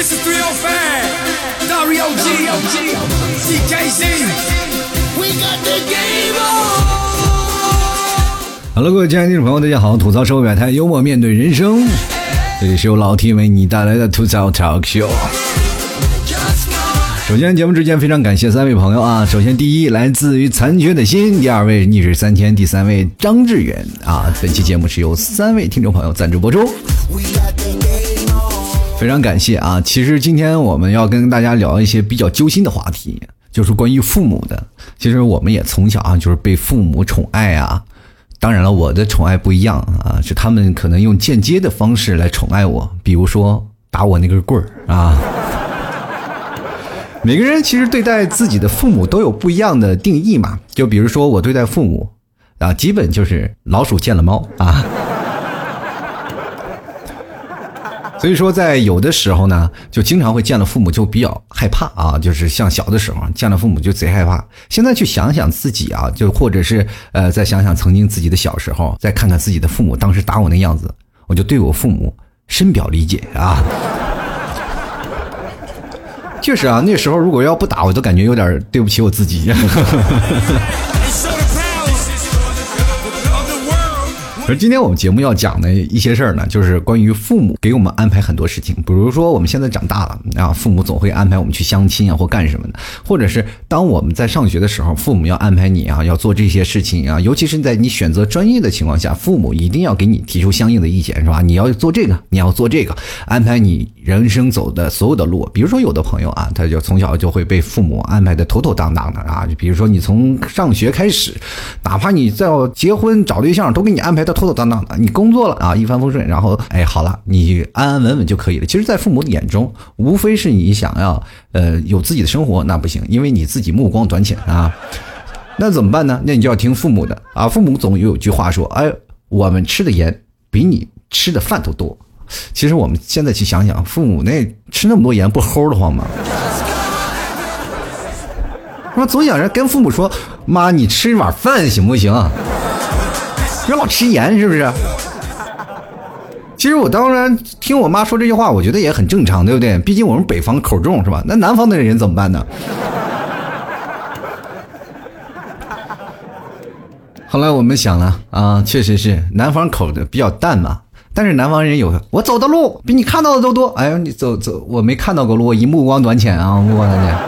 Mr. 305, Dario G, CKZ. We got the game on. Hello，各位亲爱的听众朋友，大家好！吐槽社会百态，幽默面对人生，这里是由老 T 为你带来的吐槽 talk show。首先，节目之前非常感谢三位朋友啊！首先，第一来自于残缺的心，第二位逆水三千，第三位张志远啊！本期节目是由三位听众朋友赞助播出，非常感谢啊！其实今天我们要跟大家聊一些比较揪心的话题，就是关于父母的。其实我们也从小啊，就是被父母宠爱啊。当然了，我的宠爱不一样啊，是他们可能用间接的方式来宠爱我，比如说打我那根棍儿啊。每个人其实对待自己的父母都有不一样的定义嘛，就比如说我对待父母啊，基本就是老鼠见了猫啊。所以说，在有的时候呢，就经常会见了父母就比较害怕啊，就是像小的时候见了父母就贼害怕。现在去想想自己啊，就或者是呃，再想想曾经自己的小时候，再看看自己的父母当时打我那样子，我就对我父母深表理解啊。确实啊，那时候如果要不打，我都感觉有点对不起我自己。而今天我们节目要讲的一些事儿呢，就是关于父母给我们安排很多事情，比如说我们现在长大了啊，父母总会安排我们去相亲啊，或干什么的，或者是当我们在上学的时候，父母要安排你啊，要做这些事情啊，尤其是在你选择专业的情况下，父母一定要给你提出相应的意见，是吧？你要做这个，你要做这个，安排你人生走的所有的路。比如说有的朋友啊，他就从小就会被父母安排的妥妥当当的啊，就比如说你从上学开始，哪怕你再要结婚找对象，都给你安排的妥妥当当的。你工作了啊，一帆风顺，然后哎好了，你安安稳稳就可以了。其实，在父母的眼中，无非是你想要呃有自己的生活，那不行，因为你自己目光短浅啊。那怎么办呢？那你就要听父母的啊。父母总有句话说：“哎，我们吃的盐比你吃的饭都多。”其实我们现在去想想，父母那吃那么多盐，不齁得慌吗？我总想着跟父母说：“妈，你吃一碗饭行不行？别老吃盐，是不是？”其实我当然听我妈说这句话，我觉得也很正常，对不对？毕竟我们北方口重是吧？那南方的人怎么办呢？后来我们想了啊，确实是南方口的比较淡嘛。但是南方人有我走的路比你看到的都多。哎呦，你走走，我没看到过路，我一目光短浅啊，目光短浅。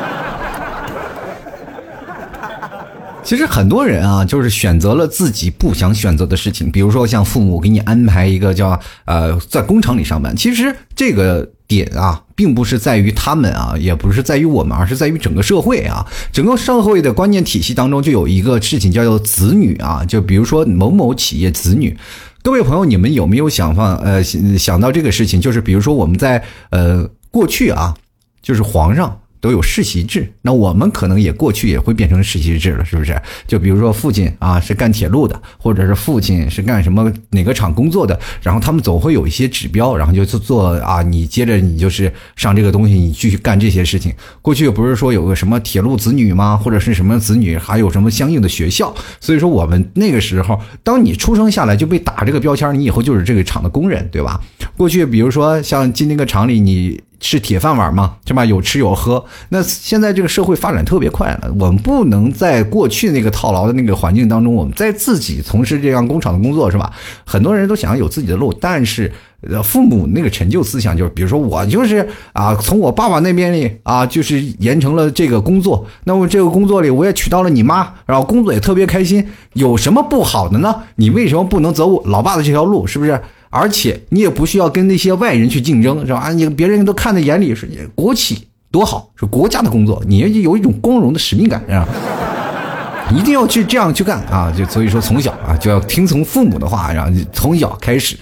其实很多人啊，就是选择了自己不想选择的事情，比如说像父母给你安排一个叫呃在工厂里上班，其实这个点啊，并不是在于他们啊，也不是在于我们，而是在于整个社会啊，整个社会的观念体系当中就有一个事情叫做子女啊，就比如说某某企业子女。各位朋友，你们有没有想放呃想想到这个事情？就是比如说我们在呃过去啊，就是皇上都有世袭制，那我们可能也过去也会变成世袭制了，是不是？就比如说父亲啊是干铁路的，或者是父亲是干什么哪个厂工作的，然后他们总会有一些指标，然后就做做啊，你接着你就是上这个东西，你继续干这些事情。过去不是说有个什么铁路子女吗？或者是什么子女，还有什么相应的学校？所以说我们那个时候，当你出生下来就被打这个标签，你以后就是这个厂的工人，对吧？过去比如说像进那个厂里，你。是铁饭碗嘛，是吧？有吃有喝。那现在这个社会发展特别快了，我们不能在过去那个套牢的那个环境当中，我们在自己从事这样工厂的工作，是吧？很多人都想要有自己的路，但是呃，父母那个陈旧思想就是，比如说我就是啊，从我爸爸那边里啊，就是延成了这个工作，那么这个工作里我也娶到了你妈，然后工作也特别开心，有什么不好的呢？你为什么不能走我老爸的这条路？是不是？而且你也不需要跟那些外人去竞争，是吧？你别人都看在眼里，是国企多好，是国家的工作，你有一种光荣的使命感，是吧？一定要去这样去干啊！就所以说，从小啊就要听从父母的话，然后从小开始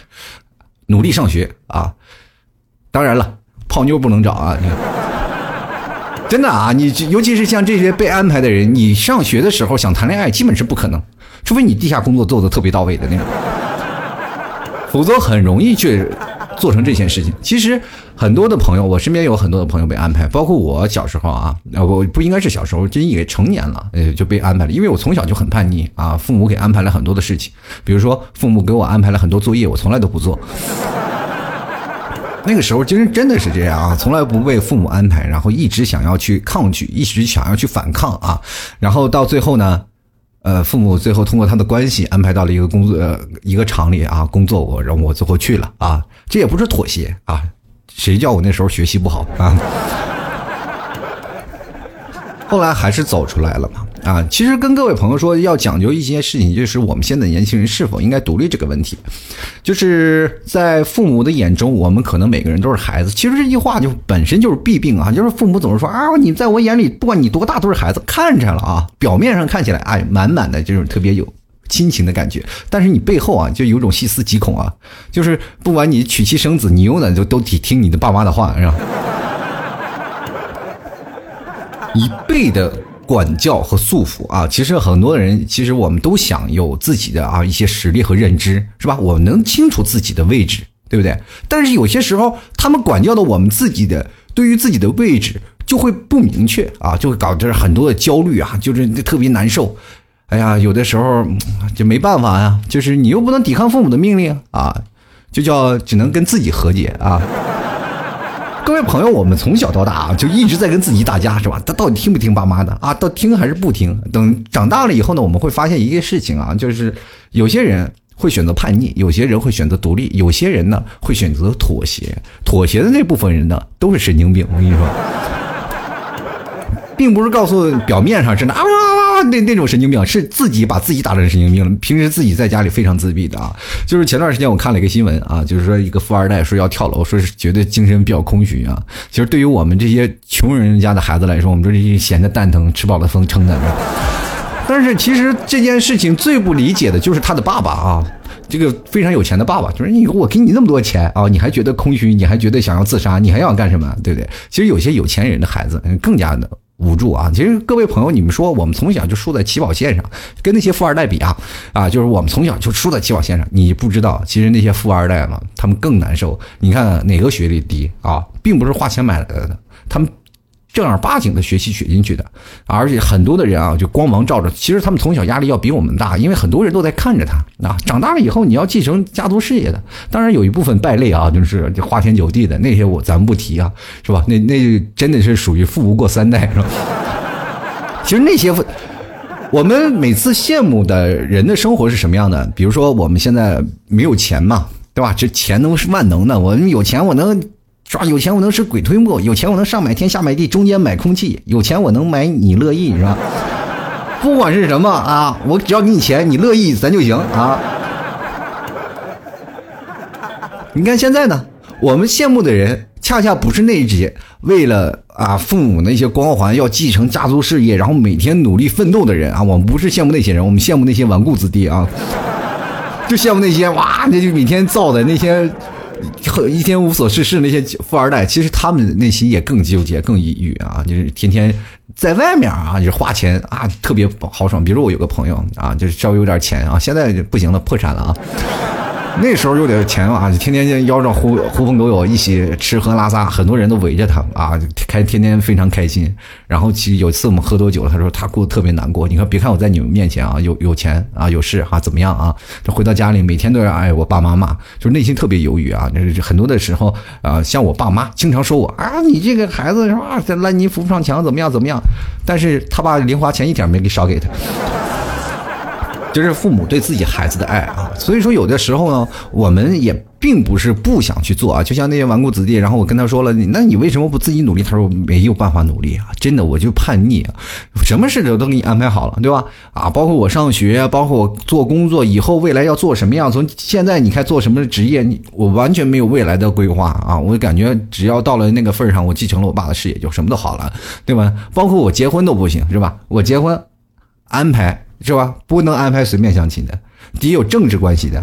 努力上学啊。当然了，泡妞不能找啊！真的啊，你尤其是像这些被安排的人，你上学的时候想谈恋爱，基本是不可能，除非你地下工作做的特别到位的那种。否则很容易去做成这件事情。其实很多的朋友，我身边有很多的朋友被安排，包括我小时候啊，呃，我不应该是小时候，真以为成年了，呃，就被安排了。因为我从小就很叛逆啊，父母给安排了很多的事情，比如说父母给我安排了很多作业，我从来都不做。那个时候，其实真的是这样啊，从来不被父母安排，然后一直想要去抗拒，一直想要去反抗啊，然后到最后呢，呃，父母最后通过他的关系安排到了一个工作，呃，一个厂里啊工作，我然后我最后去了啊，这也不是妥协啊，谁叫我那时候学习不好啊？后来还是走出来了嘛。啊，其实跟各位朋友说，要讲究一些事情，就是我们现在年轻人是否应该独立这个问题。就是在父母的眼中，我们可能每个人都是孩子。其实这句话就本身就是弊病啊，就是父母总是说啊，你在我眼里，不管你多大都是孩子，看着了啊，表面上看起来哎，满满的这种特别有亲情的感觉，但是你背后啊，就有种细思极恐啊，就是不管你娶妻生子，你永远就都得听你的爸妈的话，是吧？一倍的。管教和束缚啊，其实很多人，其实我们都想有自己的啊一些实力和认知，是吧？我们能清楚自己的位置，对不对？但是有些时候，他们管教的我们自己的，对于自己的位置就会不明确啊，就会搞得很多的焦虑啊，就是特别难受。哎呀，有的时候就没办法呀，就是你又不能抵抗父母的命令啊，就叫只能跟自己和解啊。各位朋友，我们从小到大啊，就一直在跟自己打架，是吧？他到底听不听爸妈的啊？到听还是不听？等长大了以后呢，我们会发现一个事情啊，就是有些人会选择叛逆，有些人会选择独立，有些人呢会选择妥协。妥协的那部分人呢，都是神经病。我跟你说，并不是告诉表面上真的啊。那那种神经病是自己把自己打成神经病了。平时自己在家里非常自闭的啊。就是前段时间我看了一个新闻啊，就是说一个富二代说要跳楼，说是觉得精神比较空虚啊。其实对于我们这些穷人家的孩子来说，我们这些闲的蛋疼，吃饱了风撑的。但是其实这件事情最不理解的就是他的爸爸啊，这个非常有钱的爸爸，就是你我给你那么多钱啊，你还觉得空虚，你还觉得想要自杀，你还要干什么？对不对？其实有些有钱人的孩子更加的。无助啊！其实各位朋友，你们说我们从小就输在起跑线上，跟那些富二代比啊，啊，就是我们从小就输在起跑线上。你不知道，其实那些富二代嘛，他们更难受。你看哪个学历低啊，并不是花钱买来的，他们。正儿八经的学习学进去的，而且很多的人啊，就光芒照着。其实他们从小压力要比我们大，因为很多人都在看着他。啊，长大了以后你要继承家族事业的，当然有一部分败类啊，就是花天酒地的那些，我咱们不提啊，是吧？那那真的是属于富不过三代，是吧？其实那些，我们每次羡慕的人的生活是什么样的？比如说我们现在没有钱嘛，对吧？这钱都是万能的，我们有钱我能。是有钱我能使鬼推磨，有钱我能上买天下买地，中间买空气，有钱我能买你乐意，是吧？不管是什么啊，我只要给你钱，你乐意咱就行啊。你看现在呢，我们羡慕的人，恰恰不是那些为了啊父母那些光环要继承家族事业，然后每天努力奋斗的人啊。我们不是羡慕那些人，我们羡慕那些纨绔子弟啊，就羡慕那些哇，那就每天造的那些。一天无所事事那些富二代，其实他们内心也更纠结、更抑郁啊！就是天天在外面啊，就是花钱啊，特别豪爽。比如我有个朋友啊，就是稍微有点钱啊，现在不行了，破产了啊。那时候有点钱啊，就天天腰上呼呼朋狗友一起吃喝拉撒，很多人都围着他啊，开天天非常开心。然后其实有一次我们喝多酒了，他说他过得特别难过。你看，别看我在你们面前啊，有有钱啊，有事啊，怎么样啊？这回到家里每天都要挨我爸妈骂，就是内心特别犹豫啊。那很多的时候啊，像我爸妈经常说我啊，你这个孩子是吧，在烂泥扶不上墙，怎么样怎么样？但是他爸零花钱一点没给少给他。就是父母对自己孩子的爱啊，所以说有的时候呢，我们也并不是不想去做啊。就像那些纨绔子弟，然后我跟他说了，那你为什么不自己努力？他说没有办法努力啊，真的我就叛逆，什么事都都给你安排好了，对吧？啊，包括我上学，包括我做工作，以后未来要做什么样？从现在你看做什么职业，你我完全没有未来的规划啊。我感觉只要到了那个份上，我继承了我爸的事业，就什么都好了，对吧？包括我结婚都不行，是吧？我结婚安排。是吧？不能安排随便相亲的，得有政治关系的。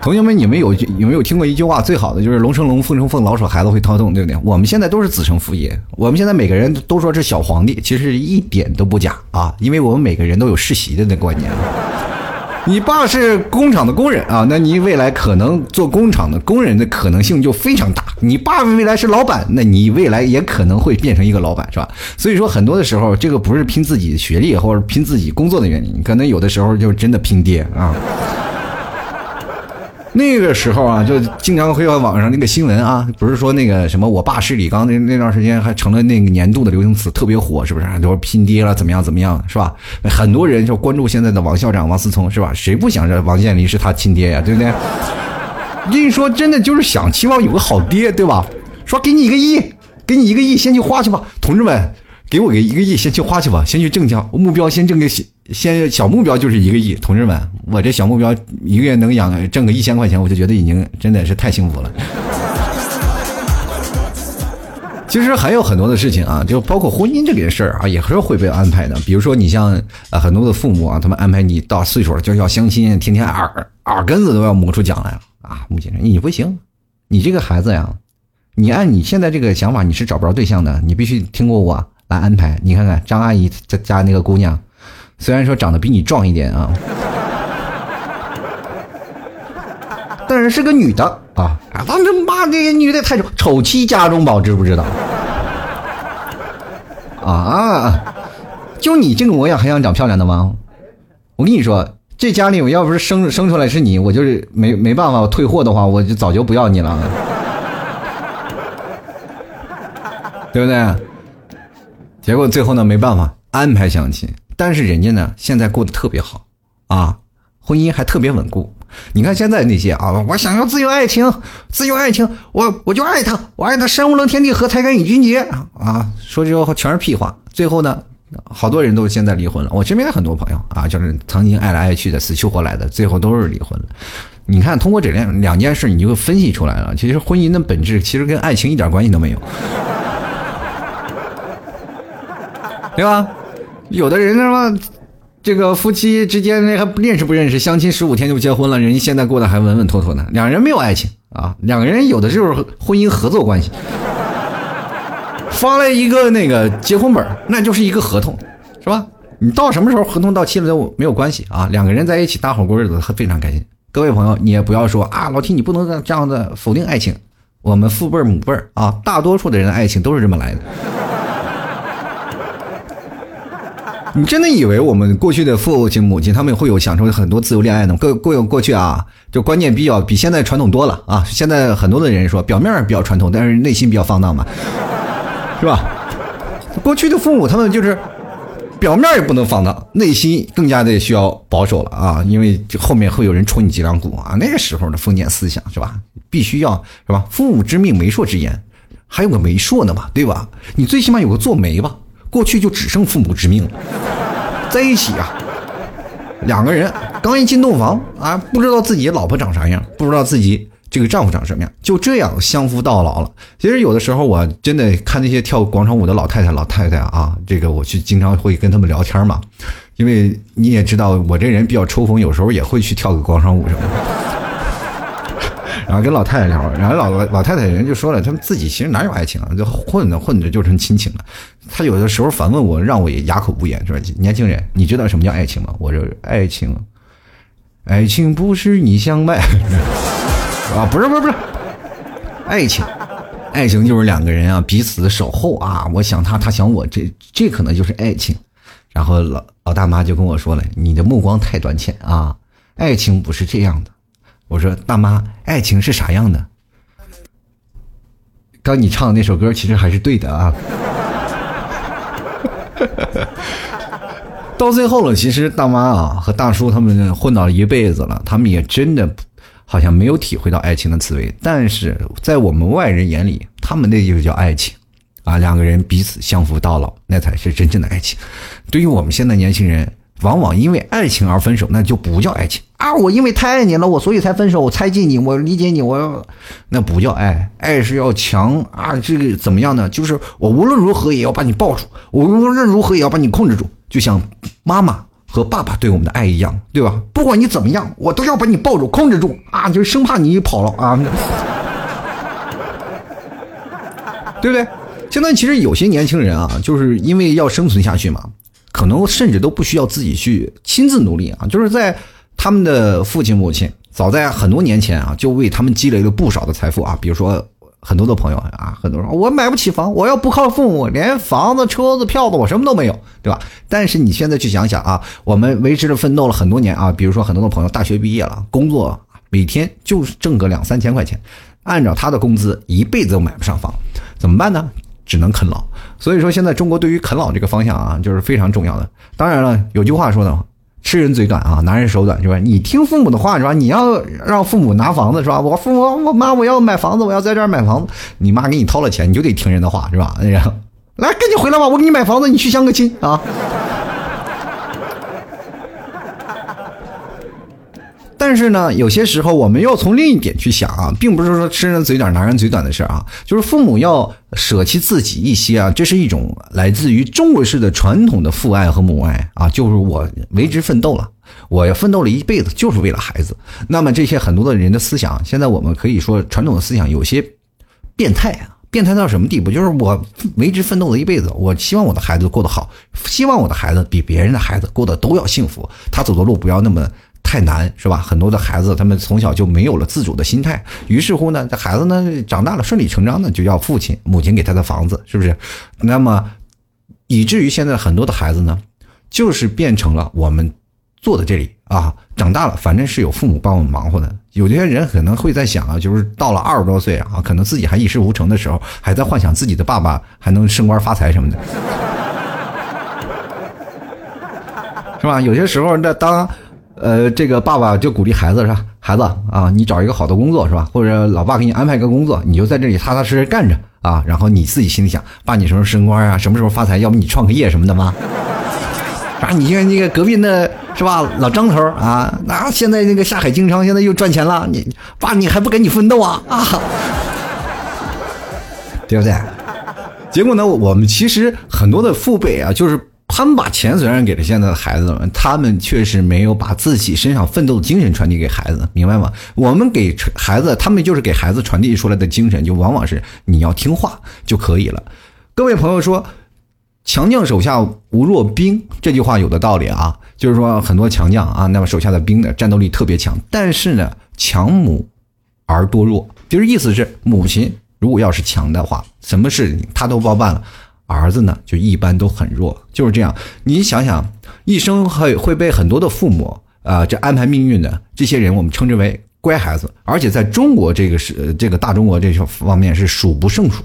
同学们，你们有有没有听过一句话？最好的就是龙生龙，凤生凤，老鼠孩子会掏洞，对不对？我们现在都是子承父业，我们现在每个人都说是小皇帝，其实一点都不假啊，因为我们每个人都有世袭的那观念。你爸是工厂的工人啊，那你未来可能做工厂的工人的可能性就非常大。你爸爸未来是老板，那你未来也可能会变成一个老板，是吧？所以说很多的时候，这个不是拼自己学历或者拼自己工作的原因，可能有的时候就真的拼爹啊。那个时候啊，就经常会在网上那个新闻啊，不是说那个什么我爸是李刚那那段时间还成了那个年度的流行词，特别火，是不是？都说拼爹了，怎么样怎么样，是吧？很多人就关注现在的王校长王思聪，是吧？谁不想着王健林是他亲爹呀，对不对？跟你说，真的就是想期望有个好爹，对吧？说给你一个亿，给你一个亿，先去花去吧，同志们，给我个一个亿，先去花去吧，先去挣钱，目标先挣个先小目标就是一个亿，同志们，我这小目标一个月能养挣个一千块钱，我就觉得已经真的是太幸福了。其实还有很多的事情啊，就包括婚姻这个事儿啊，也是会被安排的。比如说，你像呃很多的父母啊，他们安排你到岁数了就要相亲，天天耳耳根子都要磨出茧来了啊！目前你不行，你这个孩子呀，你按你现在这个想法，你是找不着对象的，你必须听过我安排。你看看张阿姨家家那个姑娘，虽然说长得比你壮一点啊，但是是个女的啊！啊，当时妈，这个女的太丑，丑妻家中宝，知不知道？啊，就你这个模样还想长漂亮的吗？我跟你说，这家里我要不是生生出来是你，我就是没没办法，我退货的话，我就早就不要你了，对不对？结果最后呢，没办法安排相亲，但是人家呢现在过得特别好啊，婚姻还特别稳固。你看现在那些啊，我想要自由爱情，自由爱情，我我就爱他，我爱他山无棱天地合，才敢与君结啊！说这话全是屁话。最后呢，好多人都现在离婚了。我身边很多朋友啊，就是曾经爱来爱去的，死去活来的，最后都是离婚了。你看，通过这两两件事，你就会分析出来了。其实婚姻的本质其实跟爱情一点关系都没有，对吧？有的人他妈。这个夫妻之间那还不认识不认识，相亲十五天就结婚了，人家现在过得还稳稳妥妥的。两人没有爱情啊，两个人有的就是婚姻合作关系。发了一个那个结婚本，那就是一个合同，是吧？你到什么时候合同到期了都没有关系啊，两个人在一起搭伙过日子非常开心。各位朋友，你也不要说啊，老提你不能这样的否定爱情。我们父辈母辈啊，大多数的人爱情都是这么来的。你真的以为我们过去的父亲母亲他们会有享受很多自由恋爱呢？过过过去啊，就观念比较比现在传统多了啊。现在很多的人说表面比较传统，但是内心比较放荡嘛，是吧？过去的父母他们就是表面也不能放荡，内心更加的需要保守了啊，因为后面会有人戳你脊梁骨啊。那个时候的封建思想是吧？必须要是吧？父母之命，媒妁之言，还有个媒妁呢嘛，对吧？你最起码有个做媒吧。过去就只剩父母之命了，在一起啊，两个人刚一进洞房啊，不知道自己老婆长啥样，不知道自己这个丈夫长什么样，就这样相夫到老了。其实有的时候我真的看那些跳广场舞的老太太、老太太啊，这个我去经常会跟他们聊天嘛，因为你也知道我这人比较抽风，有时候也会去跳个广场舞什么的。然后跟老太太聊，然后老老太太人就说了，他们自己其实哪有爱情啊，就混着混着就成亲情了。他有的时候反问我，让我也哑口无言，说年轻人，你知道什么叫爱情吗？我说爱情，爱情不是你相卖 啊，不是不是不是，爱情，爱情就是两个人啊彼此的守候啊，我想他，他想我，这这可能就是爱情。然后老老大妈就跟我说了，你的目光太短浅啊，爱情不是这样的。我说大妈，爱情是啥样的？刚你唱的那首歌其实还是对的啊。到最后了，其实大妈啊和大叔他们混到了一辈子了，他们也真的好像没有体会到爱情的滋味。但是在我们外人眼里，他们那就叫爱情啊，两个人彼此相扶到老，那才是真正的爱情。对于我们现在年轻人。往往因为爱情而分手，那就不叫爱情啊！我因为太爱你了，我所以才分手。我猜忌你，我理解你，我那不叫爱。爱是要强啊！这个怎么样呢？就是我无论如何也要把你抱住，我无论如何也要把你控制住，就像妈妈和爸爸对我们的爱一样，对吧？不管你怎么样，我都要把你抱住，控制住啊！就是生怕你跑了啊，对不对？现在其实有些年轻人啊，就是因为要生存下去嘛。可能甚至都不需要自己去亲自努力啊，就是在他们的父亲母亲早在很多年前啊，就为他们积累了不少的财富啊。比如说很多的朋友啊，很多人我买不起房，我要不靠父母，连房子、车子、票子我什么都没有，对吧？但是你现在去想想啊，我们为之的奋斗了很多年啊，比如说很多的朋友大学毕业了，工作每天就是挣个两三千块钱，按照他的工资，一辈子都买不上房，怎么办呢？只能啃老。所以说，现在中国对于啃老这个方向啊，就是非常重要的。当然了，有句话说的，吃人嘴短啊，拿人手短，是吧？你听父母的话是吧？你要让父母拿房子是吧？我父母，我妈我要买房子，我要在这儿买房子，你妈给你掏了钱，你就得听人的话是吧？哎呀，来，赶紧回来吧，我给你买房子，你去相个亲啊。但是呢，有些时候我们要从另一点去想啊，并不是说吃人嘴短拿人嘴短的事儿啊，就是父母要舍弃自己一些啊，这是一种来自于中国式的传统的父爱和母爱啊，就是我为之奋斗了，我要奋斗了一辈子就是为了孩子。那么这些很多的人的思想，现在我们可以说传统的思想有些变态啊，变态到什么地步？就是我为之奋斗了一辈子，我希望我的孩子过得好，希望我的孩子比别人的孩子过得都要幸福，他走的路不要那么。太难是吧？很多的孩子他们从小就没有了自主的心态，于是乎呢，这孩子呢长大了顺理成章的就要父亲母亲给他的房子，是不是？那么以至于现在很多的孩子呢，就是变成了我们坐在这里啊，长大了反正是有父母帮我们忙活的。有些人可能会在想啊，就是到了二十多岁啊，可能自己还一事无成的时候，还在幻想自己的爸爸还能升官发财什么的，是吧？有些时候那当。呃，这个爸爸就鼓励孩子是吧？孩子啊，你找一个好的工作是吧？或者老爸给你安排个工作，你就在这里踏踏实实干着啊。然后你自己心里想，爸，你什么时候升官啊？什么时候发财？要不你创个业什么的吗？啊，你像那个隔壁那是吧？老张头啊，那现在那个下海经商，现在又赚钱了。你爸，你还不赶紧奋斗啊啊？对不对？结果呢，我们其实很多的父辈啊，就是。他们把钱虽然给了现在的孩子们，他们确实没有把自己身上奋斗的精神传递给孩子，明白吗？我们给孩子，他们就是给孩子传递出来的精神，就往往是你要听话就可以了。各位朋友说，“强将手下无弱兵”这句话有的道理啊，就是说很多强将啊，那么手下的兵的战斗力特别强，但是呢，强母而多弱，就是意思是母亲如果要是强的话，什么事情他都包办了。儿子呢，就一般都很弱，就是这样。你想想，一生会会被很多的父母啊，这安排命运的这些人，我们称之为乖孩子，而且在中国这个是这个大中国这方面是数不胜数。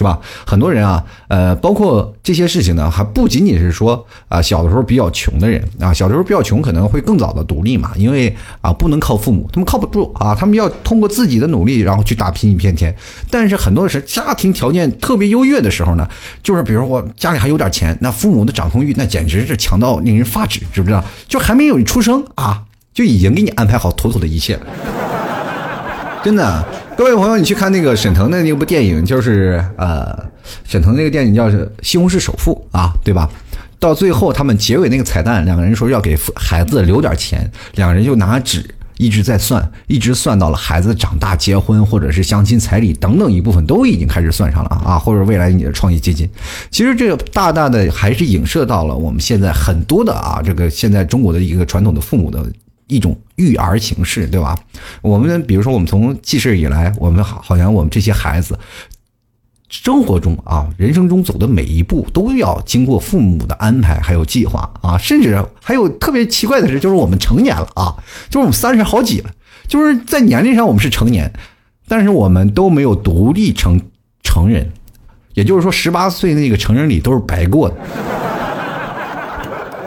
是吧？很多人啊，呃，包括这些事情呢，还不仅仅是说啊，小的时候比较穷的人啊，小的时候比较穷，可能会更早的独立嘛，因为啊，不能靠父母，他们靠不住啊，他们要通过自己的努力，然后去打拼一片天。但是很多是家庭条件特别优越的时候呢，就是比如我家里还有点钱，那父母的掌控欲那简直是强到令人发指，知不知道？就还没有出生啊，就已经给你安排好妥妥的一切了，真的。各位朋友，你去看那个沈腾的那部电影，就是呃，沈腾那个电影叫《西红柿首富》啊，对吧？到最后他们结尾那个彩蛋，两个人说要给孩子留点钱，两个人就拿纸一直在算，一直算到了孩子长大、结婚或者是相亲彩礼等等一部分都已经开始算上了啊，或者未来你的创业基金。其实这个大大的还是影射到了我们现在很多的啊，这个现在中国的一个传统的父母的。一种育儿形式，对吧？我们比如说，我们从记事以来，我们好好像我们这些孩子，生活中啊，人生中走的每一步都要经过父母的安排，还有计划啊，甚至还有特别奇怪的是，就是我们成年了啊，就是我们三十好几了，就是在年龄上我们是成年，但是我们都没有独立成成人，也就是说，十八岁那个成人礼都是白过的。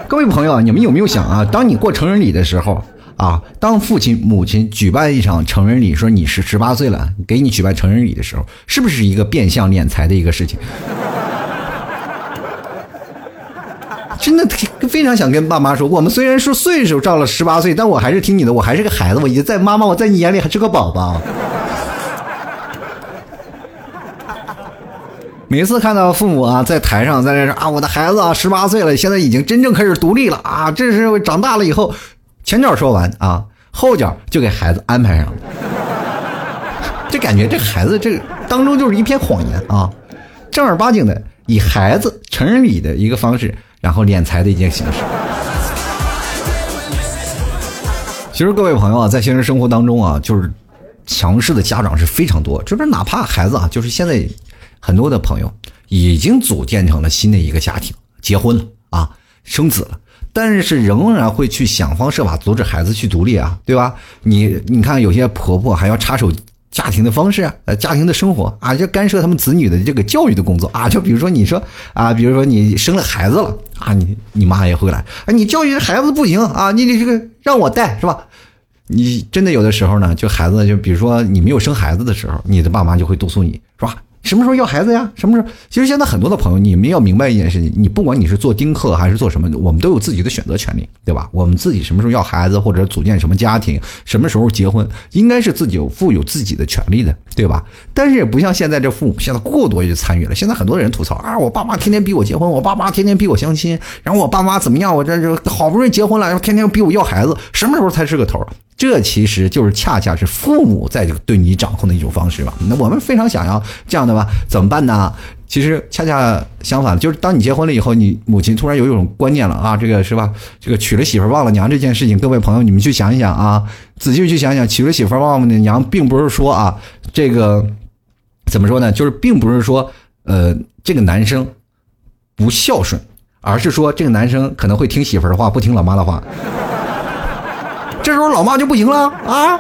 各位朋友，你们有没有想啊？当你过成人礼的时候？啊，当父亲母亲举办一场成人礼，说你是十八岁了，给你举办成人礼的时候，是不是一个变相敛财的一个事情？真的非常想跟爸妈说，我们虽然说岁数到了十八岁，但我还是听你的，我还是个孩子，我在妈妈，我在你眼里还是个宝宝。每次看到父母啊在台上在那说啊，我的孩子啊十八岁了，现在已经真正开始独立了啊，这是长大了以后。前脚说完啊，后脚就给孩子安排上了，这感觉这孩子这当中就是一片谎言啊，正儿八经的以孩子成人礼的一个方式，然后敛财的一件形式。其实各位朋友啊，在现实生活当中啊，就是强势的家长是非常多，就是哪怕孩子啊，就是现在很多的朋友已经组建成了新的一个家庭，结婚了啊，生子了。但是仍然会去想方设法阻止孩子去独立啊，对吧？你你看，有些婆婆还要插手家庭的方式啊，家庭的生活啊，就干涉他们子女的这个教育的工作啊。就比如说你说啊，比如说你生了孩子了啊，你你妈也会来啊，你教育孩子不行啊，你得这个让我带是吧？你真的有的时候呢，就孩子就比如说你没有生孩子的时候，你的爸妈就会督促你，是吧？什么时候要孩子呀？什么时候？其实现在很多的朋友，你们要明白一件事情：你不管你是做丁克还是做什么，我们都有自己的选择权利，对吧？我们自己什么时候要孩子，或者组建什么家庭，什么时候结婚，应该是自己有负有自己的权利的，对吧？但是也不像现在这父母现在过多去参与了。现在很多人吐槽啊，我爸妈天天逼我结婚，我爸妈天天逼我相亲，然后我爸妈怎么样？我这就好不容易结婚了，然后天天逼我要孩子，什么时候才是个头？这其实就是恰恰是父母在对你掌控的一种方式吧。那我们非常想要这样的吧？怎么办呢？其实恰恰相反，就是当你结婚了以后，你母亲突然有一种观念了啊，这个是吧？这个娶了媳妇忘了娘这件事情，各位朋友，你们去想一想啊，仔细去想想，娶了媳妇忘了娘，并不是说啊，这个怎么说呢？就是并不是说呃，这个男生不孝顺，而是说这个男生可能会听媳妇的话，不听老妈的话。这时候老妈就不行了啊！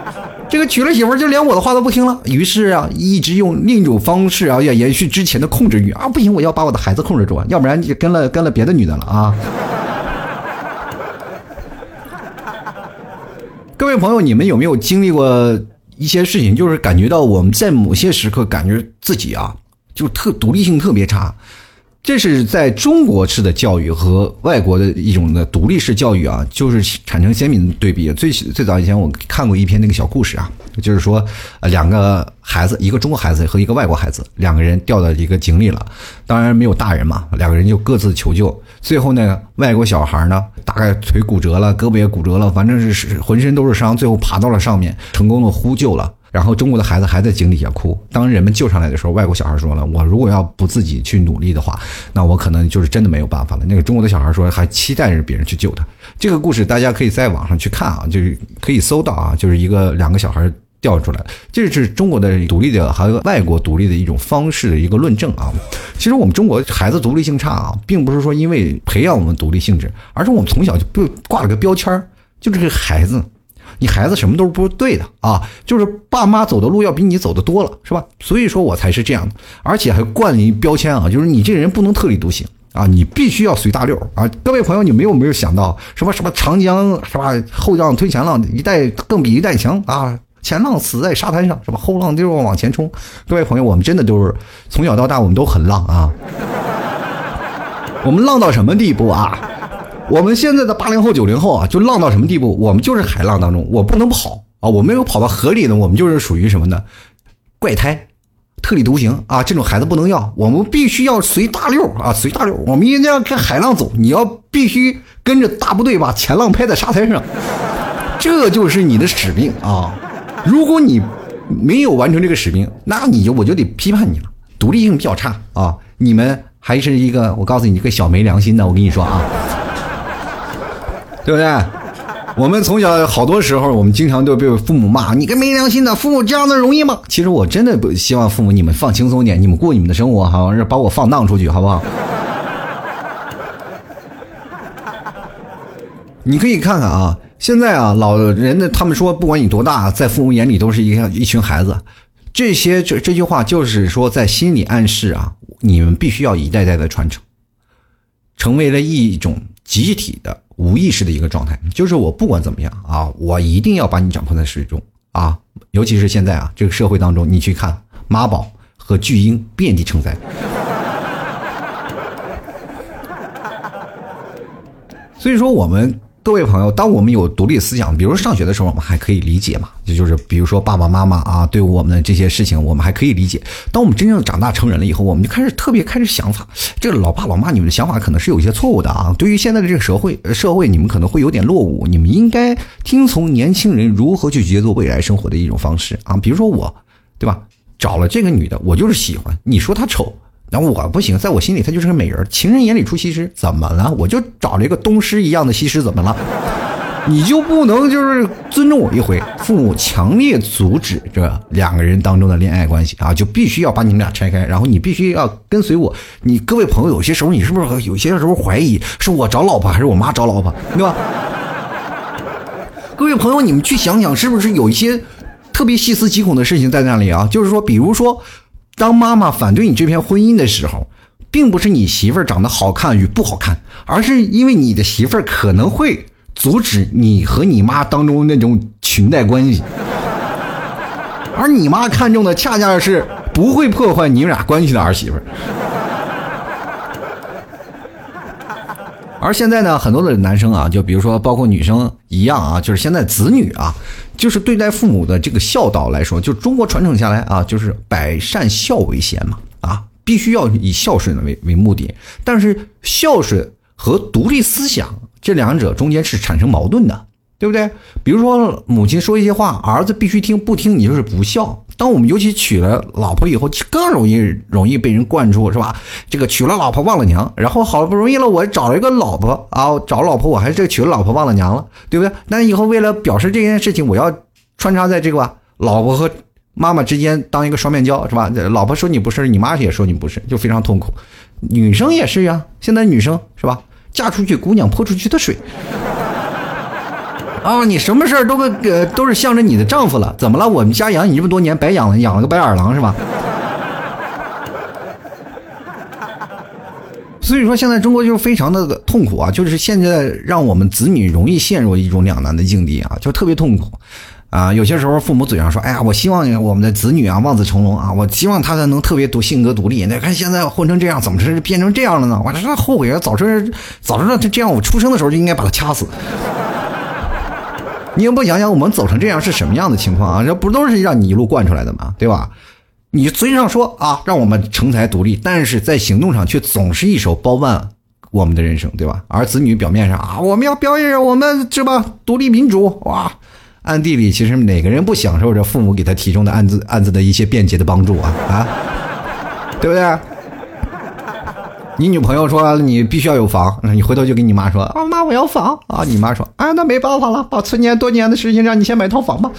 这个娶了媳妇就连我的话都不听了。于是啊，一直用另一种方式啊，要延续之前的控制欲啊！不行，我要把我的孩子控制住啊，要不然就跟了跟了别的女的了啊！各位朋友，你们有没有经历过一些事情？就是感觉到我们在某些时刻感觉自己啊，就特独立性特别差。这是在中国式的教育和外国的一种的独立式教育啊，就是产生鲜明的对比。最最早以前我看过一篇那个小故事啊，就是说，呃，两个孩子，一个中国孩子和一个外国孩子，两个人掉到一个井里了，当然没有大人嘛，两个人就各自求救。最后呢，外国小孩呢，大概腿骨折了，胳膊也骨折了，反正是是浑身都是伤，最后爬到了上面，成功的呼救了。然后中国的孩子还在井底下哭。当人们救上来的时候，外国小孩说了：“我如果要不自己去努力的话，那我可能就是真的没有办法了。”那个中国的小孩说：“还期待着别人去救他。”这个故事大家可以在网上去看啊，就是可以搜到啊，就是一个两个小孩掉出来，这是中国的独立的还有外国独立的一种方式的一个论证啊。其实我们中国孩子独立性差啊，并不是说因为培养我们独立性质，而是我们从小就被挂了个标签儿就这个孩子。你孩子什么都是不对的啊，就是爸妈走的路要比你走的多了，是吧？所以说我才是这样的，而且还冠你标签啊，就是你这人不能特立独行啊，你必须要随大溜啊。各位朋友，你们有没有想到什么什么长江是吧？后浪推前浪，一代更比一代强啊！前浪死在沙滩上是吧？后浪就往前冲。各位朋友，我们真的都是从小到大我们都很浪啊，我们浪到什么地步啊？我们现在的八零后、九零后啊，就浪到什么地步？我们就是海浪当中，我不能跑啊！我没有跑到河里呢，我们就是属于什么呢？怪胎，特立独行啊！这种孩子不能要，我们必须要随大流啊，随大流。我们一定要跟海浪走，你要必须跟着大部队把前浪拍在沙滩上，这就是你的使命啊！如果你没有完成这个使命，那你就我就得批判你了，独立性比较差啊！你们还是一个，我告诉你一个小没良心的，我跟你说啊。对不对？我们从小好多时候，我们经常都被父母骂：“你个没良心的父母，这样的容易吗？”其实我真的不希望父母你们放轻松点，你们过你们的生活，好像是把我放荡出去，好不好？你可以看看啊，现在啊，老人的他们说，不管你多大，在父母眼里都是一个一群孩子。这些这这句话就是说，在心理暗示啊，你们必须要一代代的传承，成为了一种集体的。无意识的一个状态，就是我不管怎么样啊，我一定要把你掌控在水中啊！尤其是现在啊，这个社会当中，你去看妈宝和巨婴遍地成灾，所以说我们。各位朋友，当我们有独立思想，比如上学的时候，我们还可以理解嘛？这就是比如说爸爸妈妈啊，对我们的这些事情，我们还可以理解。当我们真正长大成人了以后，我们就开始特别开始想法。这个老爸老妈，你们的想法可能是有一些错误的啊。对于现在的这个社会，社会你们可能会有点落伍。你们应该听从年轻人如何去抉择未来生活的一种方式啊。比如说我，对吧？找了这个女的，我就是喜欢。你说她丑？那我不行，在我心里她就是个美人。情人眼里出西施，怎么了？我就找了一个东施一样的西施，怎么了？你就不能就是尊重我一回？父母强烈阻止这两个人当中的恋爱关系啊，就必须要把你们俩拆开，然后你必须要跟随我。你各位朋友，有些时候你是不是有些时候怀疑是我找老婆还是我妈找老婆，对吧？各位朋友，你们去想想，是不是有一些特别细思极恐的事情在那里啊？就是说，比如说，当妈妈反对你这片婚姻的时候，并不是你媳妇儿长得好看与不好看，而是因为你的媳妇儿可能会阻止你和你妈当中那种裙带关系，而你妈看中的恰恰是不会破坏你们俩关系的儿媳妇儿。而现在呢，很多的男生啊，就比如说包括女生一样啊，就是现在子女啊，就是对待父母的这个孝道来说，就中国传承下来啊，就是百善孝为先嘛，啊，必须要以孝顺为为目的。但是孝顺和独立思想这两者中间是产生矛盾的，对不对？比如说母亲说一些话，儿子必须听，不听你就是不孝。当我们尤其娶了老婆以后，更容易容易被人灌输，是吧？这个娶了老婆忘了娘，然后好不容易了，我找了一个老婆啊，找老婆我还是这娶了老婆忘了娘了，对不对？那以后为了表示这件事情，我要穿插在这个吧老婆和妈妈之间当一个双面胶，是吧？老婆说你不是，你妈也说你不是，就非常痛苦。女生也是呀，现在女生是吧？嫁出去姑娘泼出去的水。啊，你什么事儿都呃都是向着你的丈夫了，怎么了？我们家养你这么多年，白养了，养了个白眼狼是吧？所以说，现在中国就非常的痛苦啊，就是现在让我们子女容易陷入一种两难的境地啊，就特别痛苦啊。有些时候父母嘴上说，哎呀，我希望我们的子女啊望子成龙啊，我希望他能特别独性格独立。你看现在混成这样，怎么是变成这样了呢？我这后悔啊，早知道早知道他这样，我出生的时候就应该把他掐死。你也不想想，我们走成这样是什么样的情况啊？这不都是让你一路惯出来的吗？对吧？你嘴上说啊，让我们成才独立，但是在行动上却总是一手包办我们的人生，对吧？而子女表面上啊，我们要表演我们是吧？独立民主哇，暗地里其实哪个人不享受着父母给他提供的暗自暗自的一些便捷的帮助啊啊？对不对？你女朋友说你必须要有房，你回头就跟你妈说啊妈我要房啊，你妈说啊那没办法了，把存钱多年的事情让你先买套房吧，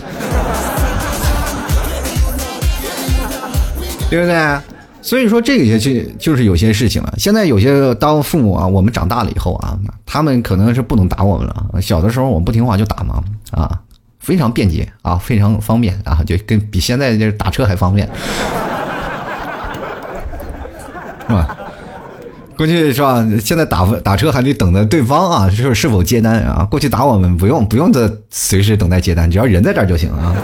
对不对？所以说这个也就就是有些事情了。现在有些当父母啊，我们长大了以后啊，他们可能是不能打我们了。小的时候我们不听话就打嘛啊，非常便捷啊，非常方便啊，就跟比现在这打车还方便，是吧？过去是吧？现在打打车还得等着对方啊，就是是否接单啊？过去打我们不用不用的，随时等待接单，只要人在这儿就行啊。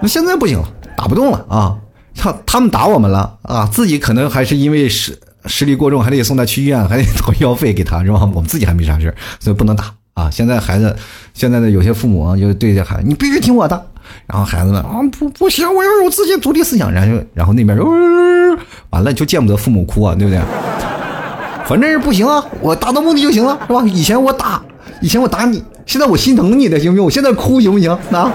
那现在不行了，打不动了啊！他他们打我们了啊，自己可能还是因为实实力过重，还得送他去医院，还得掏医药费给他，是吧？我们自己还没啥事所以不能打啊。现在孩子，现在的有些父母啊，就对这孩子，你必须听我的。然后孩子们啊，不不行，我要有自己独立思想。然后然后那边完了，就见不得父母哭啊，对不对？反正是不行啊，我达到目的就行了，是吧？以前我打，以前我打你，现在我心疼你的，行不行？我现在哭行不行？啊？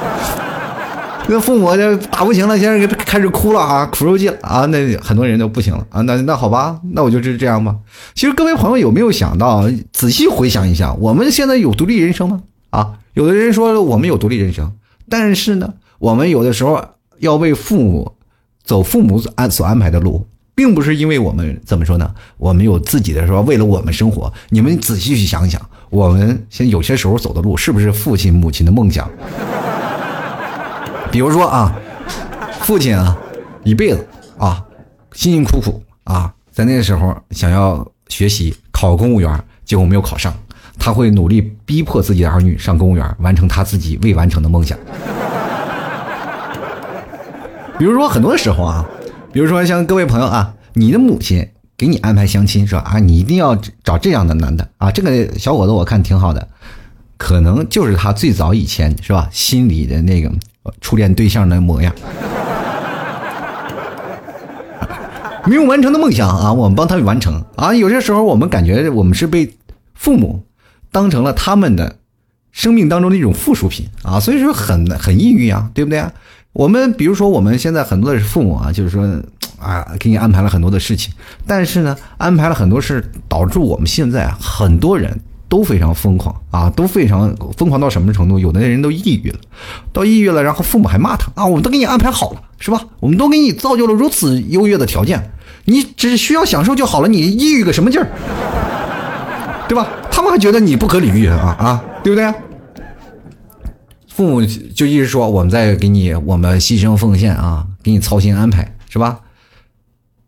那父母这打不行了，现在开始哭了啊，苦肉计了啊，那很多人都不行了啊。那那好吧，那我就是这样吧。其实各位朋友有没有想到，仔细回想一下，我们现在有独立人生吗？啊，有的人说我们有独立人生。但是呢，我们有的时候要为父母走父母安所安排的路，并不是因为我们怎么说呢？我们有自己的说，为了我们生活。你们仔细去想一想，我们现有些时候走的路，是不是父亲母亲的梦想？比如说啊，父亲啊，一辈子啊，辛辛苦苦啊，在那个时候想要学习考公务员，结果没有考上。他会努力逼迫自己的儿女上公务员，完成他自己未完成的梦想。比如说，很多时候啊，比如说像各位朋友啊，你的母亲给你安排相亲，说啊，你一定要找这样的男的啊，这个小伙子我看挺好的，可能就是他最早以前是吧，心里的那个初恋对象的模样，没有完成的梦想啊，我们帮他完成啊。有些时候我们感觉我们是被父母。当成了他们的生命当中的一种附属品啊，所以说很很抑郁啊，对不对啊？我们比如说我们现在很多的父母啊，就是说啊，给你安排了很多的事情，但是呢，安排了很多事，导致我们现在很多人都非常疯狂啊，都非常疯狂到什么程度？有的人都抑郁了，到抑郁了，然后父母还骂他啊，我们都给你安排好了，是吧？我们都给你造就了如此优越的条件，你只需要享受就好了，你抑郁个什么劲儿？对吧？他们还觉得你不可理喻啊啊，对不对？父母就一直说我们在给你，我们牺牲奉献啊，给你操心安排，是吧？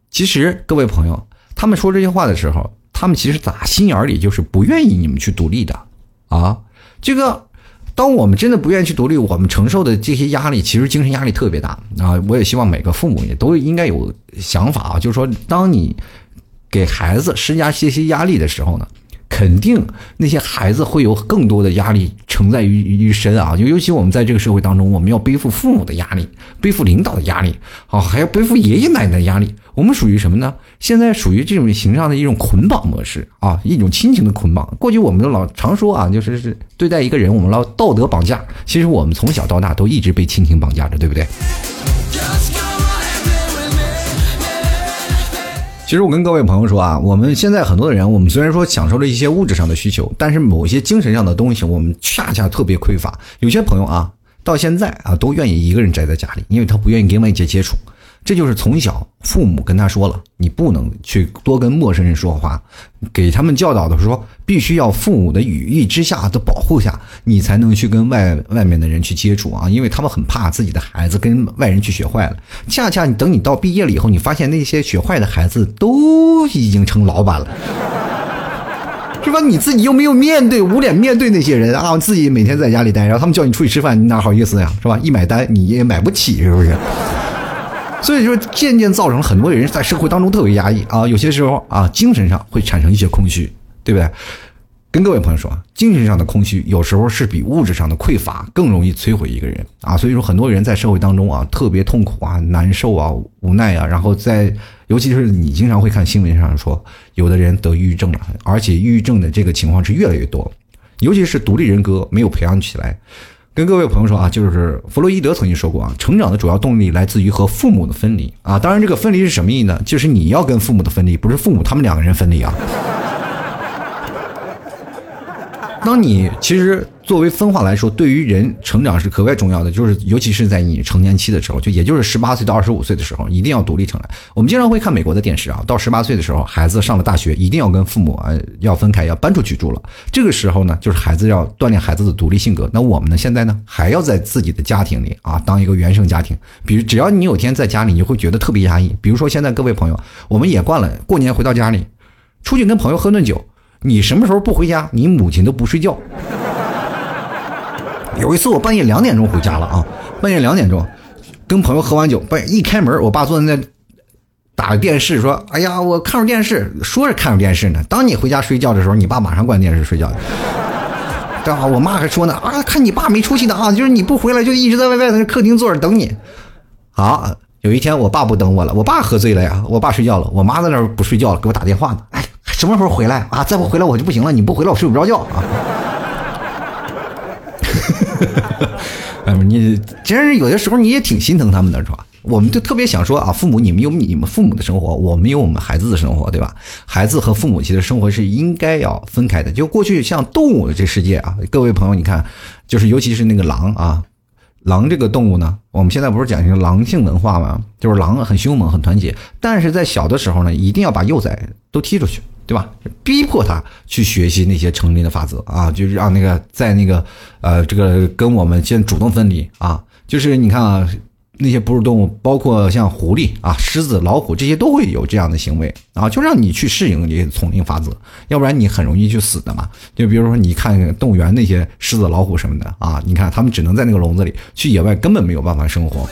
其实各位朋友，他们说这些话的时候，他们其实打心眼里就是不愿意你们去独立的啊。这个，当我们真的不愿意去独立，我们承受的这些压力，其实精神压力特别大啊。我也希望每个父母也都应该有想法啊，就是说，当你给孩子施加这些压力的时候呢。肯定那些孩子会有更多的压力承载于于身啊！就尤其我们在这个社会当中，我们要背负父母的压力，背负领导的压力，啊，还要背负爷爷奶奶的压力。我们属于什么呢？现在属于这种形象的一种捆绑模式啊，一种亲情的捆绑。过去我们老常说啊，就是是对待一个人，我们老道德绑架。其实我们从小到大都一直被亲情绑架着，对不对？其实我跟各位朋友说啊，我们现在很多的人，我们虽然说享受了一些物质上的需求，但是某些精神上的东西，我们恰恰特别匮乏。有些朋友啊，到现在啊，都愿意一个人宅在家里，因为他不愿意跟外界接触。这就是从小父母跟他说了，你不能去多跟陌生人说话，给他们教导的说，必须要父母的羽翼之下的保护下，你才能去跟外外面的人去接触啊，因为他们很怕自己的孩子跟外人去学坏了。恰恰你等你到毕业了以后，你发现那些学坏的孩子都已经成老板了，是吧？你自己又没有面对无脸面对那些人啊，自己每天在家里待，然后他们叫你出去吃饭，你哪好意思呀，是吧？一买单你也买不起，是不是？所以说，渐渐造成了很多人在社会当中特别压抑啊，有些时候啊，精神上会产生一些空虚，对不对？跟各位朋友说啊，精神上的空虚有时候是比物质上的匮乏更容易摧毁一个人啊。所以说，很多人在社会当中啊，特别痛苦啊、难受啊、无奈啊，然后在，尤其是你经常会看新闻上说，有的人得抑郁症了，而且抑郁症的这个情况是越来越多，尤其是独立人格没有培养起来。跟各位朋友说啊，就是弗洛伊德曾经说过啊，成长的主要动力来自于和父母的分离啊。当然，这个分离是什么意思呢？就是你要跟父母的分离，不是父母他们两个人分离啊。当你其实作为分化来说，对于人成长是格外重要的，就是尤其是在你成年期的时候，就也就是十八岁到二十五岁的时候，一定要独立成来。我们经常会看美国的电视啊，到十八岁的时候，孩子上了大学，一定要跟父母啊要分开，要搬出去住了。这个时候呢，就是孩子要锻炼孩子的独立性格。那我们呢，现在呢，还要在自己的家庭里啊，当一个原生家庭。比如，只要你有天在家里，你会觉得特别压抑。比如说，现在各位朋友，我们也惯了，过年回到家里，出去跟朋友喝顿酒。你什么时候不回家？你母亲都不睡觉。有一次我半夜两点钟回家了啊，半夜两点钟，跟朋友喝完酒，半夜一开门，我爸坐在那打着电视，说：“哎呀，我看着电视，说是看着电视呢。”当你回家睡觉的时候，你爸马上关电视睡觉。对吧？我妈还说呢：“啊，看你爸没出息的啊，就是你不回来，就一直在外外头客厅坐着等你。”好，有一天我爸不等我了，我爸喝醉了呀，我爸睡觉了，我妈在那不睡觉了，给我打电话呢。什么时候回来啊？再不回来我就不行了！你不回来我睡不着觉啊！哎，你真是有的时候你也挺心疼他们的，是吧？我们就特别想说啊，父母你们有你们父母的生活，我们有我们孩子的生活，对吧？孩子和父母其实生活是应该要分开的。就过去像动物的这世界啊，各位朋友，你看，就是尤其是那个狼啊。狼这个动物呢，我们现在不是讲一个狼性文化吗？就是狼很凶猛、很团结，但是在小的时候呢，一定要把幼崽都踢出去，对吧？逼迫他去学习那些成林的法则啊，就是让那个在那个呃，这个跟我们先主动分离啊，就是你看啊。那些哺乳动物，包括像狐狸啊、狮子、老虎这些，都会有这样的行为啊，就让你去适应这些丛林法则，要不然你很容易去死的嘛。就比如说，你看动物园那些狮子、老虎什么的啊，你看他们只能在那个笼子里，去野外根本没有办法生活。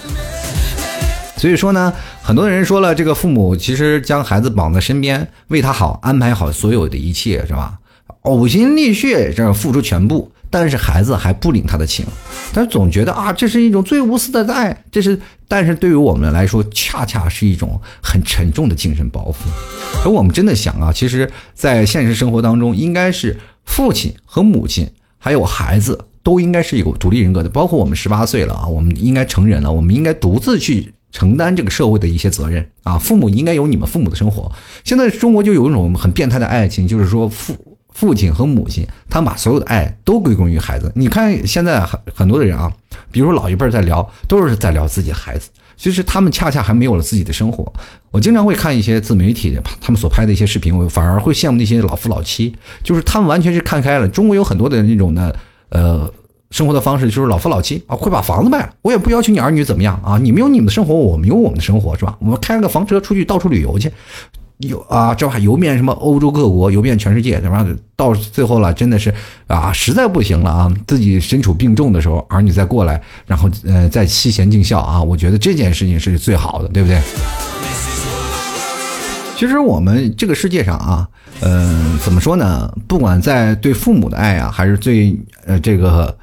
所以说呢，很多人说了，这个父母其实将孩子绑在身边，为他好，安排好所有的一切，是吧？呕心沥血，这样付出全部。但是孩子还不领他的情，他总觉得啊，这是一种最无私的爱，这是，但是对于我们来说，恰恰是一种很沉重的精神包袱。而我们真的想啊，其实，在现实生活当中，应该是父亲和母亲还有孩子都应该是有独立人格的。包括我们十八岁了啊，我们应该成人了，我们应该独自去承担这个社会的一些责任啊。父母应该有你们父母的生活。现在中国就有一种很变态的爱情，就是说父父亲和母亲，他们把所有的爱都归功于孩子。你看现在很很多的人啊，比如老一辈儿在聊，都是在聊自己的孩子，其实他们恰恰还没有了自己的生活。我经常会看一些自媒体他们所拍的一些视频，我反而会羡慕那些老夫老妻，就是他们完全是看开了。中国有很多的那种呢，呃。生活的方式就是老夫老妻啊，会把房子卖了，我也不要求你儿女怎么样啊，你们有你们的生活，我们有我们的生活，是吧？我们开个房车出去到处旅游去，游啊，这还游遍什么欧洲各国，游遍全世界，对吧？到最后了，真的是啊，实在不行了啊，自己身处病重的时候，儿女再过来，然后呃，再妻贤尽孝啊，我觉得这件事情是最好的，对不对？其实我们这个世界上啊，嗯，怎么说呢？不管在对父母的爱啊，还是对呃这个。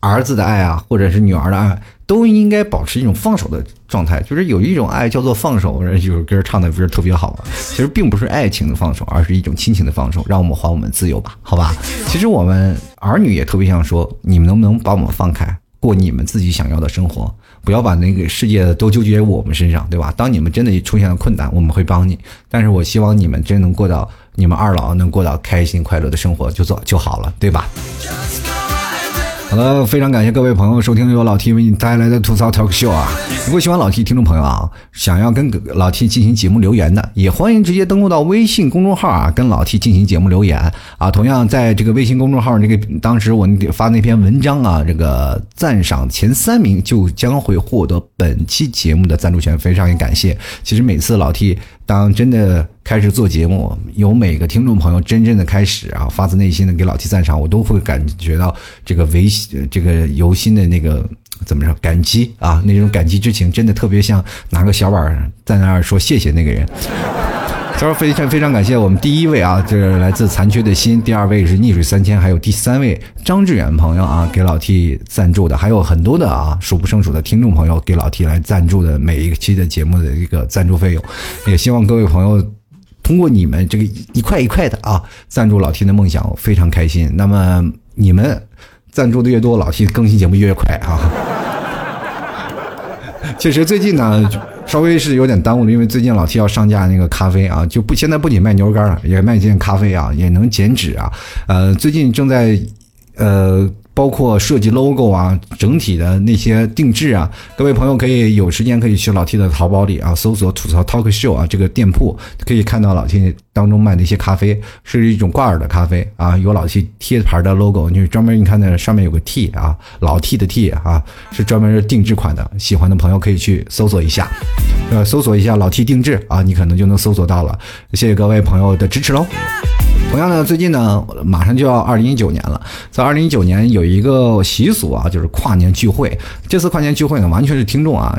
儿子的爱啊，或者是女儿的爱，都应该保持一种放手的状态。就是有一种爱叫做放手，有首歌唱的不是特别好。其实并不是爱情的放手，而是一种亲情的放手。让我们还我们自由吧，好吧？其实我们儿女也特别想说，你们能不能把我们放开，过你们自己想要的生活？不要把那个世界都纠结我们身上，对吧？当你们真的出现了困难，我们会帮你。但是我希望你们真能过到你们二老能过到开心快乐的生活，就做就好了，对吧？好了，非常感谢各位朋友收听由老 T 为你带来的吐槽 talk show 啊！如果喜欢老 T 听众朋友啊，想要跟老 T 进行节目留言的，也欢迎直接登录到微信公众号啊，跟老 T 进行节目留言啊。同样在这个微信公众号这个当时我发那篇文章啊，这个赞赏前三名就将会获得本期节目的赞助权，非常感谢。其实每次老 T。当真的开始做节目，有每个听众朋友真正的开始啊，发自内心的给老提赞赏，我都会感觉到这个唯这个由心的那个怎么说感激啊，那种感激之情，真的特别像拿个小碗在那儿说谢谢那个人。他说非常非常感谢我们第一位啊，这是来自残缺的心；第二位是逆水三千，还有第三位张志远朋友啊，给老 T 赞助的，还有很多的啊数不胜数的听众朋友给老 T 来赞助的每一期的节目的一个赞助费用，也希望各位朋友通过你们这个一块一块的啊赞助老 T 的梦想，非常开心。那么你们赞助的越多，老 T 更新节目越快啊。其实最近呢。稍微是有点耽误了，因为最近老 T 要上架那个咖啡啊，就不现在不仅卖牛肉干了，也卖件咖啡啊，也能减脂啊。呃，最近正在呃。包括设计 logo 啊，整体的那些定制啊，各位朋友可以有时间可以去老 T 的淘宝里啊，搜索吐槽 talk show 啊，这个店铺可以看到老 T 当中卖的一些咖啡，是一种挂耳的咖啡啊，有老 T 贴牌的 logo，你专门你看那上面有个 T 啊，老 T 的 T 啊，是专门是定制款的，喜欢的朋友可以去搜索一下，呃，搜索一下老 T 定制啊，你可能就能搜索到了，谢谢各位朋友的支持喽。同样呢，最近呢，马上就要二零一九年了，在二零一九年有一个习俗啊，就是跨年聚会。这次跨年聚会呢，完全是听众啊。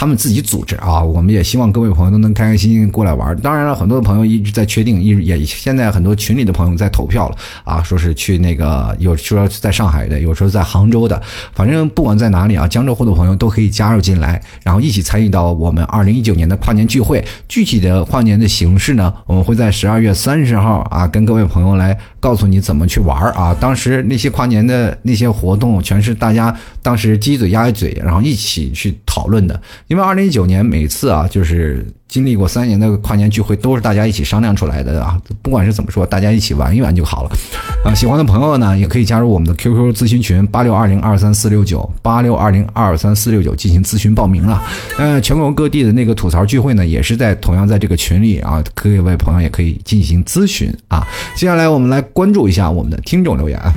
他们自己组织啊，我们也希望各位朋友都能开开心心过来玩。当然了，很多的朋友一直在确定，一直也现在很多群里的朋友在投票了啊，说是去那个有说在上海的，有时候在杭州的，反正不管在哪里啊，江浙沪的朋友都可以加入进来，然后一起参与到我们二零一九年的跨年聚会。具体的跨年的形式呢，我们会在十二月三十号啊，跟各位朋友来告诉你怎么去玩啊。当时那些跨年的那些活动，全是大家当时鸡嘴鸭嘴，然后一起去讨论的。因为二零一九年每次啊，就是经历过三年的跨年聚会，都是大家一起商量出来的啊。不管是怎么说，大家一起玩一玩就好了。啊，喜欢的朋友呢，也可以加入我们的 QQ 咨询群八六二零二三四六九八六二零二三四六九进行咨询报名了。呃，全国各地的那个吐槽聚会呢，也是在同样在这个群里啊，各位朋友也可以进行咨询啊。接下来我们来关注一下我们的听众留言啊。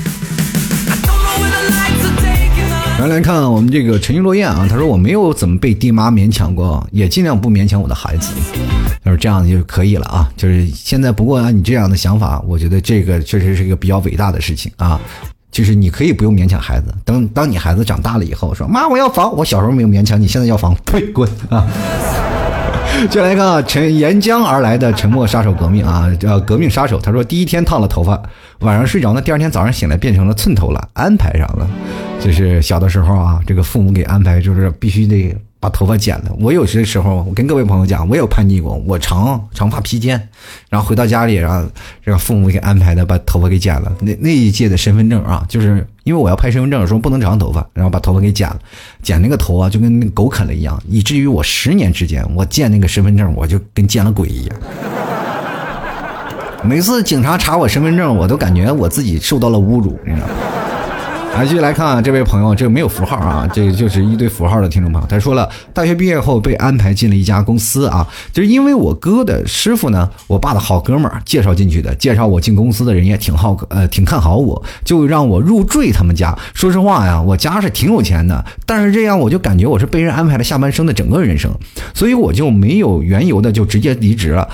来来看我们这个沉鱼落雁啊，他说我没有怎么被爹妈勉强过，也尽量不勉强我的孩子，他说这样就可以了啊。就是现在，不过按你这样的想法，我觉得这个确实是一个比较伟大的事情啊。就是你可以不用勉强孩子，等当你孩子长大了以后，说妈我要房，我小时候没有勉强你，现在要房，呸，滚啊！接来看啊，沉沿江而来的沉默杀手革命啊，叫革命杀手。他说第一天烫了头发，晚上睡着呢，第二天早上醒来变成了寸头了，安排上了。就是小的时候啊，这个父母给安排就是必须得把头发剪了。我有些时候，我跟各位朋友讲，我有叛逆过，我长长发披肩，然后回到家里，然后让父母给安排的把头发给剪了。那那一届的身份证啊，就是因为我要拍身份证的时候不能长头发，然后把头发给剪了，剪那个头啊就跟那狗啃了一样，以至于我十年之间，我见那个身份证我就跟见了鬼一样。每次警察查我身份证，我都感觉我自己受到了侮辱，你知道吗？啊，继续来看啊，这位朋友，这个没有符号啊，这个就是一堆符号的听众朋友。他说了，大学毕业后被安排进了一家公司啊，就是因为我哥的师傅呢，我爸的好哥们儿介绍进去的，介绍我进公司的人也挺好，呃，挺看好我，就让我入赘他们家。说实话呀，我家是挺有钱的，但是这样我就感觉我是被人安排了下半生的整个人生，所以我就没有缘由的就直接离职了。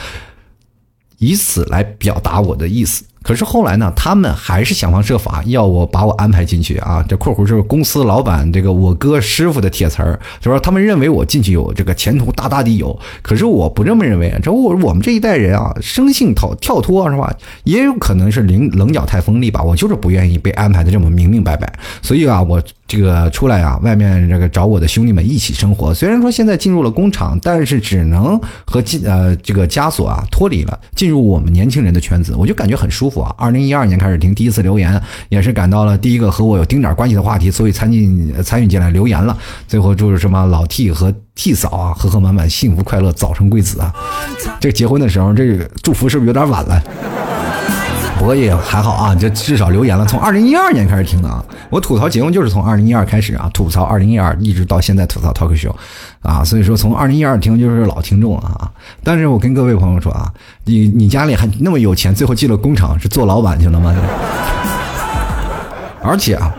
以此来表达我的意思。可是后来呢，他们还是想方设法要我把我安排进去啊。这括弧就是公司老板这个我哥师傅的铁词儿，就说他们认为我进去有这个前途大大的有。可是我不这么认为，这我我们这一代人啊，生性跳跳脱是吧？也有可能是棱棱角太锋利吧。我就是不愿意被安排的这么明明白白。所以啊，我这个出来啊，外面这个找我的兄弟们一起生活。虽然说现在进入了工厂，但是只能和进呃这个枷锁啊脱离了，进入我们年轻人的圈子，我就感觉很舒。啊，二零一二年开始听第一次留言，也是感到了第一个和我有丁点关系的话题，所以参进参与进来留言了。最后祝什么老 T 和 T 嫂啊，和和满满，幸福快乐，早生贵子啊！这结婚的时候，这个祝福是不是有点晚了？不过也还好啊，这至少留言了。从二零一二年开始听的啊，我吐槽节目就是从二零一二开始啊，吐槽二零一二一直到现在吐槽 talk show 啊，所以说从二零一二听就是老听众了啊。但是我跟各位朋友说啊，你你家里还那么有钱，最后进了工厂是做老板去了吗？而且啊，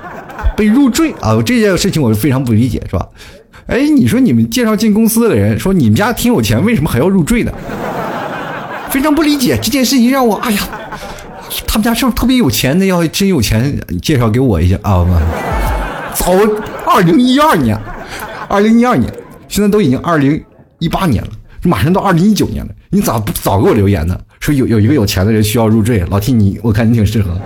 被入赘啊，这件事情我是非常不理解，是吧？哎，你说你们介绍进公司的人说你们家挺有钱，为什么还要入赘呢？非常不理解这件事情，让我哎呀。他们家是不是特别有钱的？要真有钱，介绍给我一下啊！早，二零一二年，二零一二年，现在都已经二零一八年了，马上到二零一九年了，你咋不早给我留言呢？说有有一个有钱的人需要入赘，老 T 你，我看你挺适合。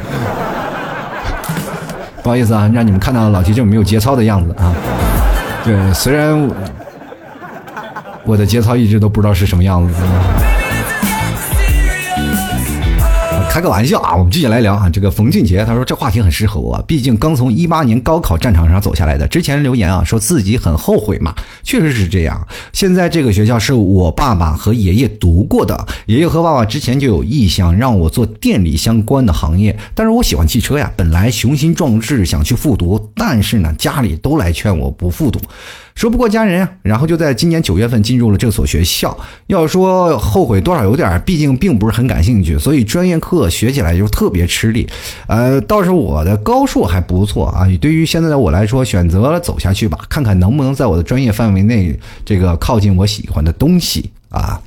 不好意思啊，让你们看到老 T 这种没有节操的样子啊。对，虽然我的节操一直都不知道是什么样子。开个玩笑啊，我们继续来聊啊。这个冯俊杰他说这话题很适合我，毕竟刚从一八年高考战场上走下来的。之前留言啊，说自己很后悔嘛，确实是这样。现在这个学校是我爸爸和爷爷读过的，爷爷和爸爸之前就有意向让我做电力相关的行业，但是我喜欢汽车呀，本来雄心壮志想去复读，但是呢，家里都来劝我不复读。说不过家人啊，然后就在今年九月份进入了这所学校。要说后悔多少有点，毕竟并不是很感兴趣，所以专业课学起来就特别吃力。呃，倒是我的高数还不错啊。对于现在的我来说，选择了走下去吧，看看能不能在我的专业范围内这个靠近我喜欢的东西啊。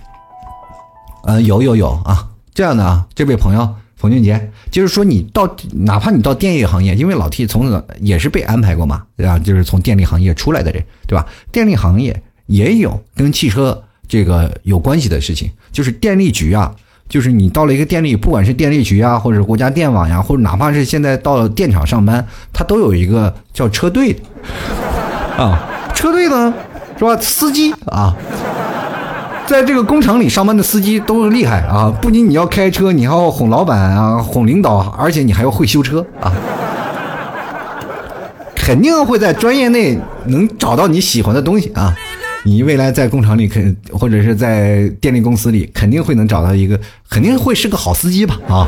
嗯，有有有啊，这样的啊，这位朋友。冯俊杰，就是说你到哪怕你到电力行业，因为老 T 从也是被安排过嘛，对吧？就是从电力行业出来的人，对吧？电力行业也有跟汽车这个有关系的事情，就是电力局啊，就是你到了一个电力，不管是电力局啊，或者国家电网呀，或者哪怕是现在到电厂上班，他都有一个叫车队的啊，车队呢是吧？司机啊。在这个工厂里上班的司机都是厉害啊！不仅你要开车，你还要哄老板啊，哄领导，而且你还要会修车啊！肯定会在专业内能找到你喜欢的东西啊！你未来在工厂里肯，或者是在电力公司里，肯定会能找到一个，肯定会是个好司机吧？啊！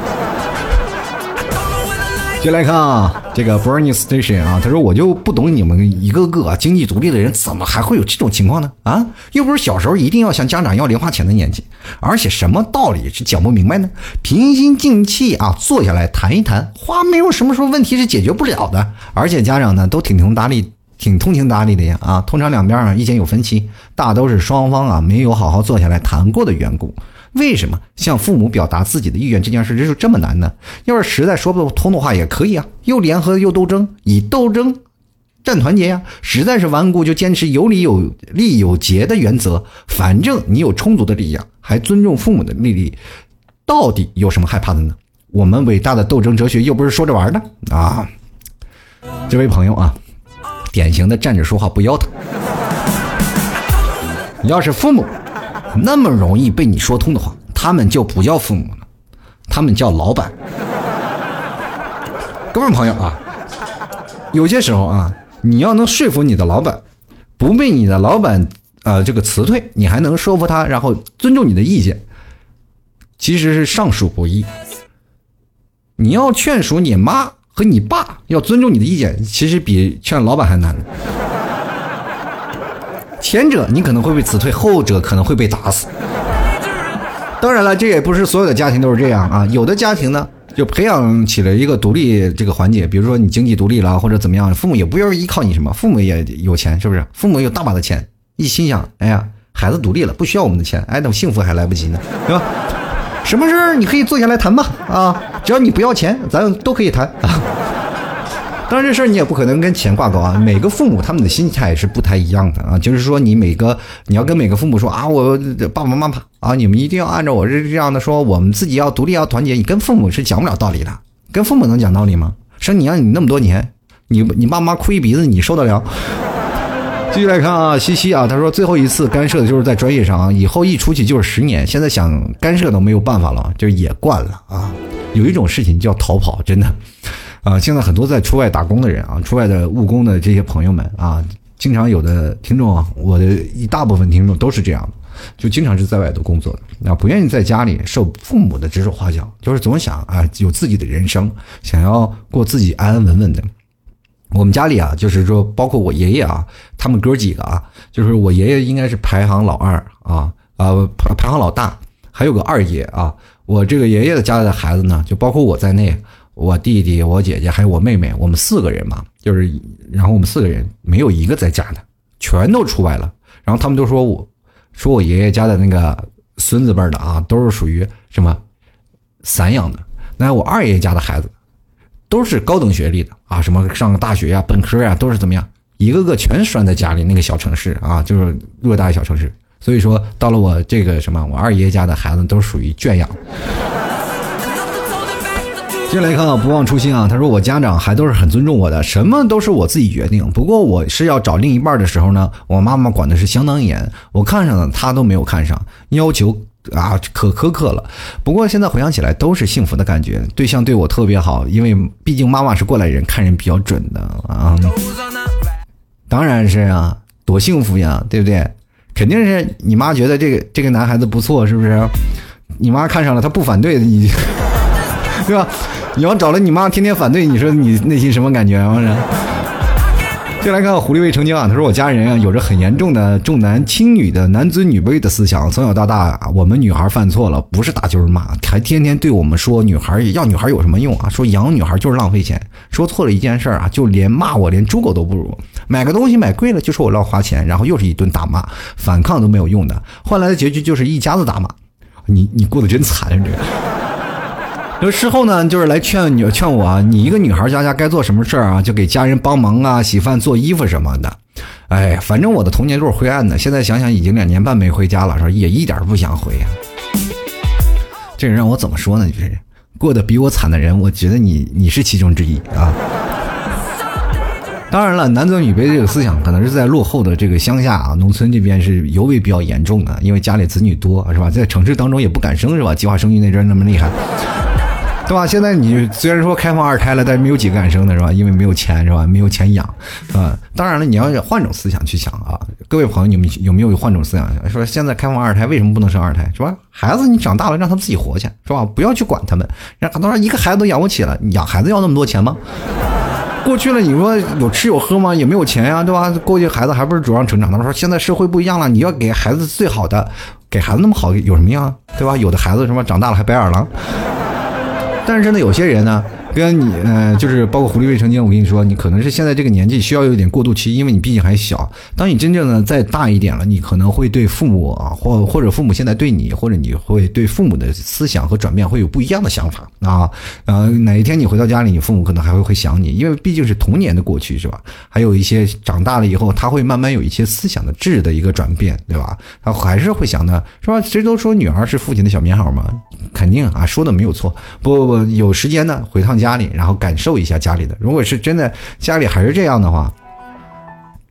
接来看啊，这个 Burning Station 啊，他说我就不懂你们一个个经济独立的人怎么还会有这种情况呢？啊，又不是小时候一定要向家长要零花钱的年纪，而且什么道理是讲不明白呢？平心静气啊，坐下来谈一谈，话没有什么说问题是解决不了的，而且家长呢都挺通达理、挺通情达理的呀啊，通常两边啊意见有分歧，大都是双方啊没有好好坐下来谈过的缘故。为什么向父母表达自己的意愿这件事就这么难呢？要是实在说不通的话，也可以啊，又联合又斗争，以斗争战团结呀。实在是顽固，就坚持有理有利有节的原则。反正你有充足的力量，还尊重父母的利益，到底有什么害怕的呢？我们伟大的斗争哲学又不是说着玩的啊！这位朋友啊，典型的站着说话不腰疼。要是父母那么容易被你说通的话，他们就不叫父母了，他们叫老板。各位朋友啊，有些时候啊，你要能说服你的老板，不被你的老板呃这个辞退，你还能说服他，然后尊重你的意见，其实是尚属不易。你要劝说你妈和你爸要尊重你的意见，其实比劝老板还难。前者你可能会被辞退，后者可能会被打死。当然了，这也不是所有的家庭都是这样啊，有的家庭呢。就培养起了一个独立这个环节，比如说你经济独立了或者怎么样，父母也不要依靠你什么，父母也有钱，是不是？父母有大把的钱，一心想，哎呀，孩子独立了，不需要我们的钱，哎，等幸福还来不及呢，对吧？什么事儿你可以坐下来谈吧，啊，只要你不要钱，咱都可以谈啊。当然，这事儿你也不可能跟钱挂钩啊。每个父母他们的心态是不太一样的啊。就是说，你每个你要跟每个父母说啊，我爸爸妈妈啊，你们一定要按照我这这样的说，我们自己要独立，要团结。你跟父母是讲不了道理的，跟父母能讲道理吗？生你养你那么多年，你你爸妈哭一鼻子，你受得了？继续来看啊，西西啊，他说最后一次干涉的就是在专业上啊，以后一出去就是十年，现在想干涉都没有办法了，就也惯了啊。有一种事情叫逃跑，真的。啊，现在很多在出外打工的人啊，出外的务工的这些朋友们啊，经常有的听众啊，我的一大部分听众都是这样，就经常是在外头工作的，啊，不愿意在家里受父母的指手画脚，就是总想啊有自己的人生，想要过自己安安稳稳的。我们家里啊，就是说，包括我爷爷啊，他们哥几个啊，就是我爷爷应该是排行老二啊，啊排排行老大，还有个二爷啊，我这个爷爷的家里的孩子呢，就包括我在内。我弟弟、我姐姐还有我妹妹，我们四个人嘛，就是，然后我们四个人没有一个在家的，全都出外了。然后他们都说我，说我爷爷家的那个孙子辈的啊，都是属于什么散养的。那我二爷家的孩子，都是高等学历的啊，什么上个大学呀、本科呀，都是怎么样，一个个全拴在家里那个小城市啊，就是偌大的小城市。所以说，到了我这个什么，我二爷爷家的孩子都属于圈养。接下来看啊，不忘初心啊。他说我家长还都是很尊重我的，什么都是我自己决定。不过我是要找另一半的时候呢，我妈妈管的是相当严，我看上的他都没有看上，要求啊可苛刻了。不过现在回想起来都是幸福的感觉，对象对我特别好，因为毕竟妈妈是过来人，看人比较准的啊。当然是啊，多幸福呀，对不对？肯定是你妈觉得这个这个男孩子不错，是不是？你妈看上了，她不反对你，对吧？你要找了你妈天天反对，你说你内心什么感觉啊？就来看狐狸未成精啊，他说我家人啊有着很严重的重男轻女的男尊女卑的思想，从小到大我们女孩犯错了不是打就是骂，还天天对我们说女孩要女孩有什么用啊？说养女孩就是浪费钱，说错了一件事啊就连骂我连猪狗都不如，买个东西买贵了就说我乱花钱，然后又是一顿打骂，反抗都没有用的，换来的结局就是一家子打骂，你你过得真惨啊这个。就事后呢，就是来劝你劝我啊，你一个女孩家家该做什么事儿啊，就给家人帮忙啊，洗饭做衣服什么的。哎，反正我的童年都是灰暗的。现在想想，已经两年半没回家了，说也一点不想回。这人让我怎么说呢？就是过得比我惨的人，我觉得你你是其中之一啊。当然了，男尊女卑这个思想，可能是在落后的这个乡下啊、农村这边是尤为比较严重的，因为家里子女多，是吧？在城市当中也不敢生，是吧？计划生育那阵那么厉害。对吧？现在你虽然说开放二胎了，但是没有几个敢生的是吧？因为没有钱是吧？没有钱养，啊，当然了，你要换种思想去想啊，各位朋友，你们有没有换种思想？说现在开放二胎，为什么不能生二胎？是吧？孩子你长大了，让他自己活去，是吧？不要去管他们。让很多人一个孩子都养不起了，你养孩子要那么多钱吗？过去了，你说有吃有喝吗？也没有钱呀，对吧？过去孩子还不是主要成长？他说现在社会不一样了，你要给孩子最好的，给孩子那么好有什么用啊？对吧？有的孩子什么长大了还白眼狼。但是呢，有些人呢。跟你呃，就是包括狐狸未成精，我跟你说，你可能是现在这个年纪需要有点过渡期，因为你毕竟还小。当你真正的再大一点了，你可能会对父母啊，或或者父母现在对你，或者你会对父母的思想和转变会有不一样的想法啊。然后哪一天你回到家里，你父母可能还会会想你，因为毕竟是童年的过去，是吧？还有一些长大了以后，他会慢慢有一些思想的质的一个转变，对吧？他还是会想的，是吧？谁都说女儿是父亲的小棉袄嘛，肯定啊，说的没有错。不不不，有时间呢，回趟。家家里，然后感受一下家里的。如果是真的家里还是这样的话，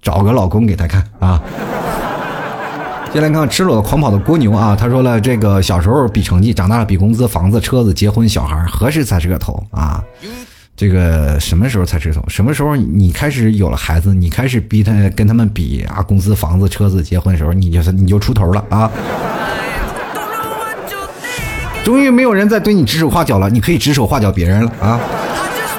找个老公给他看啊。接下来看赤裸的狂跑的蜗牛啊，他说了，这个小时候比成绩，长大了比工资、房子、车子、结婚、小孩，何时才是个头啊？这个什么时候才是头？什么时候你开始有了孩子，你开始逼他跟他们比啊，工资、房子、车子、结婚的时候，你就是你就出头了啊！终于没有人再对你指手画脚了，你可以指手画脚别人了啊！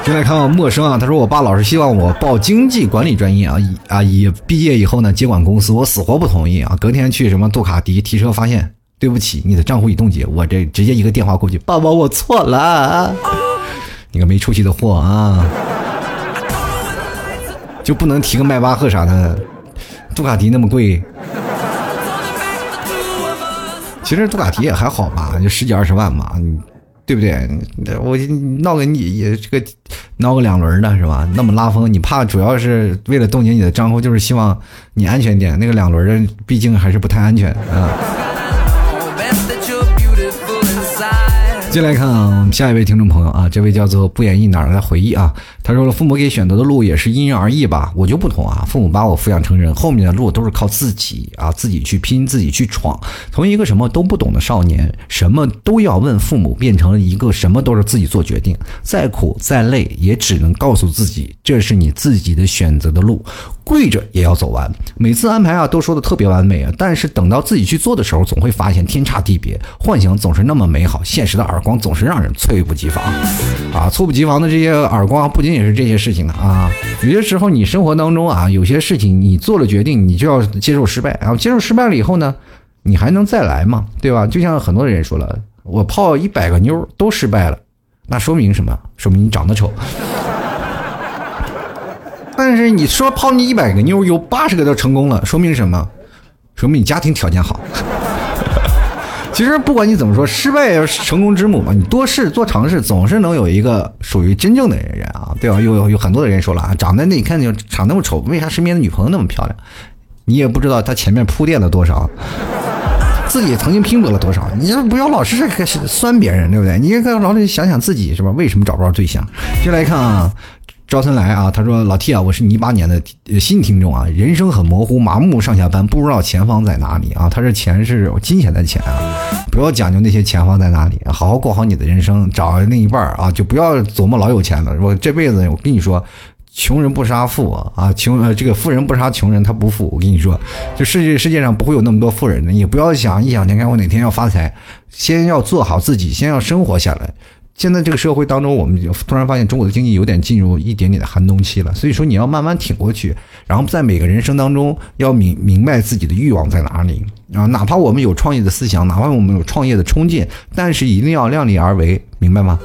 进来看看陌生啊，他说我爸老是希望我报经济管理专业啊，以啊以毕业以后呢接管公司，我死活不同意啊。隔天去什么杜卡迪提车，发现对不起，你的账户已冻结，我这直接一个电话过去，爸爸我错了，你个没出息的货啊！就不能提个迈巴赫啥的，杜卡迪那么贵。其实杜卡迪也还好吧，就十几二十万嘛，对不对？我闹个你也这个闹个两轮的是吧？那么拉风，你怕主要是为了冻结你的账户，就是希望你安全点。那个两轮的毕竟还是不太安全啊。进来看啊，下一位听众朋友啊，这位叫做不言意哪儿来回忆啊？他说了，父母给选择的路也是因人而异吧？我就不同啊，父母把我抚养成人，后面的路都是靠自己啊，自己去拼，自己去闯。从一个什么都不懂的少年，什么都要问父母，变成了一个什么都是自己做决定，再苦再累，也只能告诉自己，这是你自己的选择的路。跪着也要走完，每次安排啊都说的特别完美啊，但是等到自己去做的时候，总会发现天差地别。幻想总是那么美好，现实的耳耳光总是让人猝不及防。啊，猝不及防的这些耳光，不仅仅是这些事情啊，有些时候你生活当中啊，有些事情你做了决定，你就要接受失败。然后接受失败了以后呢，你还能再来吗？对吧？就像很多人说了，我泡一百个妞都失败了，那说明什么？说明你长得丑。但是你说泡你一百个妞，有八十个都成功了，说明什么？说明你家庭条件好。其实不管你怎么说，失败要是成功之母嘛。你多试多尝试，总是能有一个属于真正的人啊，对吧？有有有很多的人说了啊，长得那你看就长那么丑，为啥身边的女朋友那么漂亮？你也不知道他前面铺垫了多少，自己曾经拼搏了多少。你不要老是酸别人，对不对？你应该老得想想自己是吧？为什么找不着对象？就来看啊。赵森来啊，他说：“老 T 啊，我是你一八年的新听众啊，人生很模糊，麻木上下班，不知道前方在哪里啊。他这钱是金钱的钱啊，不要讲究那些前方在哪里，好好过好你的人生，找另一半啊，就不要琢磨老有钱了。我这辈子，我跟你说，穷人不杀富啊，穷呃这个富人不杀穷人，他不富。我跟你说，这世界世界上不会有那么多富人的，也不要想异想天开，我哪天要发财，先要做好自己，先要生活下来。”现在这个社会当中，我们突然发现中国的经济有点进入一点点的寒冬期了，所以说你要慢慢挺过去，然后在每个人生当中要明明白自己的欲望在哪里啊，哪怕我们有创业的思想，哪怕我们有创业的冲劲，但是一定要量力而为，明白吗？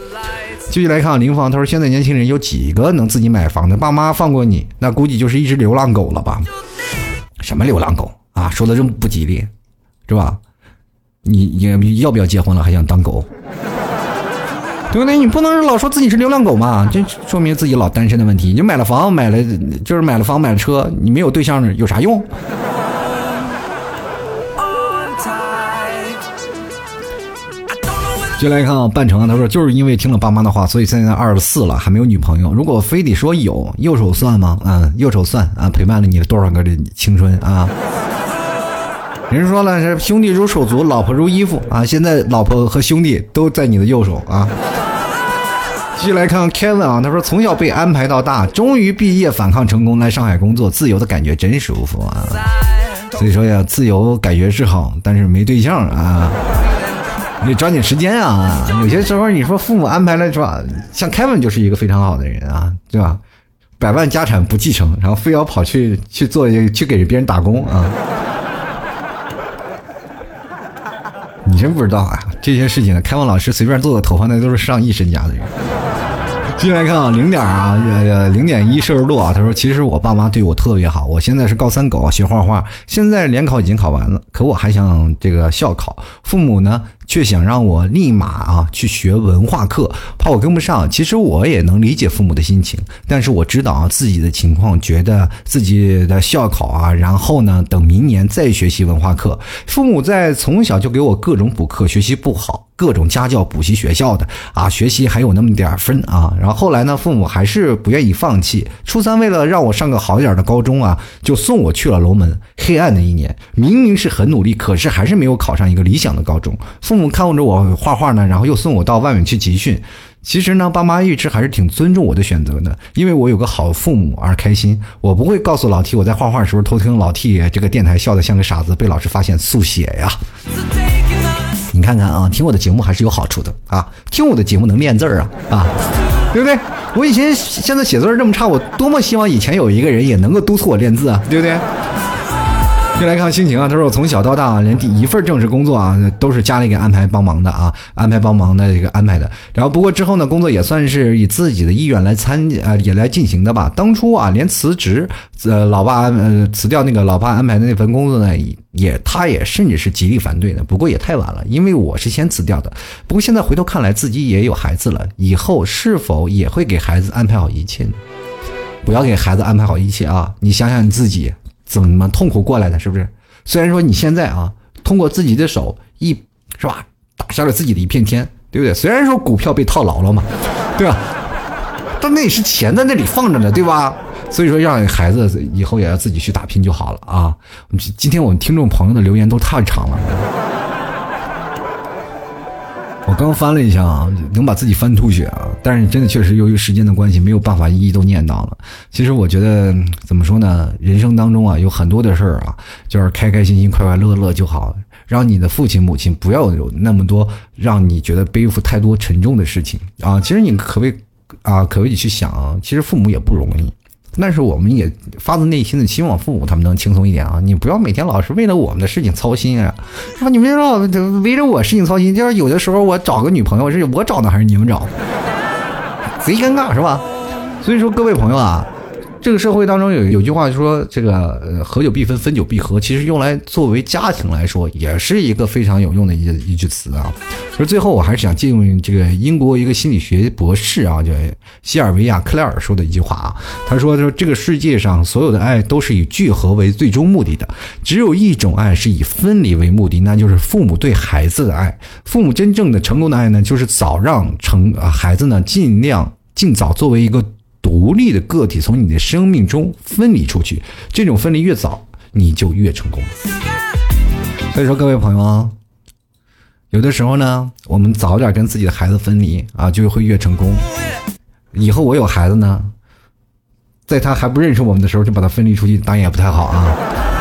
继续来看林芳，他说现在年轻人有几个能自己买房的？爸妈放过你，那估计就是一只流浪狗了吧？什么流浪狗啊？说的这么不吉利，是吧？你你要不要结婚了还想当狗？对不对？你不能老说自己是流浪狗嘛？这说明自己老单身的问题。你买了房，买了就是买了房，买了车，你没有对象有啥用？就来看啊，半城啊，他说就是因为听了爸妈的话，所以现在二十四了，还没有女朋友。如果非得说有，右手算吗？啊，右手算啊，陪伴了你多少个的青春啊？人说了是兄弟如手足，老婆如衣服啊！现在老婆和兄弟都在你的右手啊。继续来看 Kevin 啊，他说从小被安排到大，终于毕业反抗成功，来上海工作，自由的感觉真舒服啊。所以说呀，自由感觉是好，但是没对象啊，你抓紧时间啊。有些时候你说父母安排了是吧？像 Kevin 就是一个非常好的人啊，对吧？百万家产不继承，然后非要跑去去做去给别人打工啊。你真不知道啊，这些事情，开放老师随便做个头发，那都是上亿身家的人。进来看啊，零点啊，呃，零点一摄氏度啊。他说，其实我爸妈对我特别好。我现在是高三狗，学画画，现在联考已经考完了，可我还想这个校考。父母呢，却想让我立马啊去学文化课，怕我跟不上。其实我也能理解父母的心情，但是我知道啊自己的情况，觉得自己的校考啊，然后呢等明年再学习文化课。父母在从小就给我各种补课，学习不好。各种家教补习学校的啊，学习还有那么点分啊，然后后来呢，父母还是不愿意放弃。初三为了让我上个好一点的高中啊，就送我去了龙门。黑暗的一年，明明是很努力，可是还是没有考上一个理想的高中。父父母看着我画画呢，然后又送我到外面去集训。其实呢，爸妈一直还是挺尊重我的选择的，因为我有个好父母而开心。我不会告诉老 T 我在画画的时候偷听老 T 这个电台笑得像个傻子，被老师发现速写呀。你看看啊，听我的节目还是有好处的啊！听我的节目能练字儿啊啊，对不对？我以前现在写字这么差，我多么希望以前有一个人也能够督促我练字啊，对不对？就来看心情啊，他说我从小到大啊连第一份正式工作啊，都是家里给安排帮忙的啊，安排帮忙的这个安排的。然后不过之后呢，工作也算是以自己的意愿来参啊，也来进行的吧。当初啊，连辞职，呃，老爸呃辞掉那个老爸安排的那份工作呢，也他也甚至是极力反对的。不过也太晚了，因为我是先辞掉的。不过现在回头看来，自己也有孩子了，以后是否也会给孩子安排好一切呢？不要给孩子安排好一切啊！你想想你自己。怎么痛苦过来的？是不是？虽然说你现在啊，通过自己的手一，是吧，打下了自己的一片天，对不对？虽然说股票被套牢了嘛，对吧？但那也是钱在那里放着呢，对吧？所以说，让孩子以后也要自己去打拼就好了啊。今天我们听众朋友的留言都太长了。我刚翻了一下啊，能把自己翻吐血啊！但是真的确实由于时间的关系，没有办法一一都念到了。其实我觉得怎么说呢？人生当中啊，有很多的事儿啊，就是开开心心、快快乐乐就好。让你的父亲母亲不要有那么多让你觉得背负太多沉重的事情啊！其实你可不可以啊，可不可以去想啊，其实父母也不容易。但是我们也发自内心的希望父母他们能轻松一点啊！你不要每天老是为了我们的事情操心啊！说你们老围着我事情操心，就是有的时候我找个女朋友是我找的还是你们找？贼尴尬是吧？所以说各位朋友啊。这个社会当中有有句话说，这个呃，合久必分，分久必合。其实用来作为家庭来说，也是一个非常有用的一一句词啊。所以最后我还是想借用这个英国一个心理学博士啊，叫西尔维亚·克莱尔说的一句话啊。他说：“说这个世界上所有的爱都是以聚合为最终目的的，只有一种爱是以分离为目的，那就是父母对孩子的爱。父母真正的成功的爱呢，就是早让成啊孩子呢尽量尽早作为一个。”独立的个体从你的生命中分离出去，这种分离越早，你就越成功。所以说，各位朋友啊，有的时候呢，我们早点跟自己的孩子分离啊，就会越成功。以后我有孩子呢，在他还不认识我们的时候就把他分离出去，当然也不太好啊。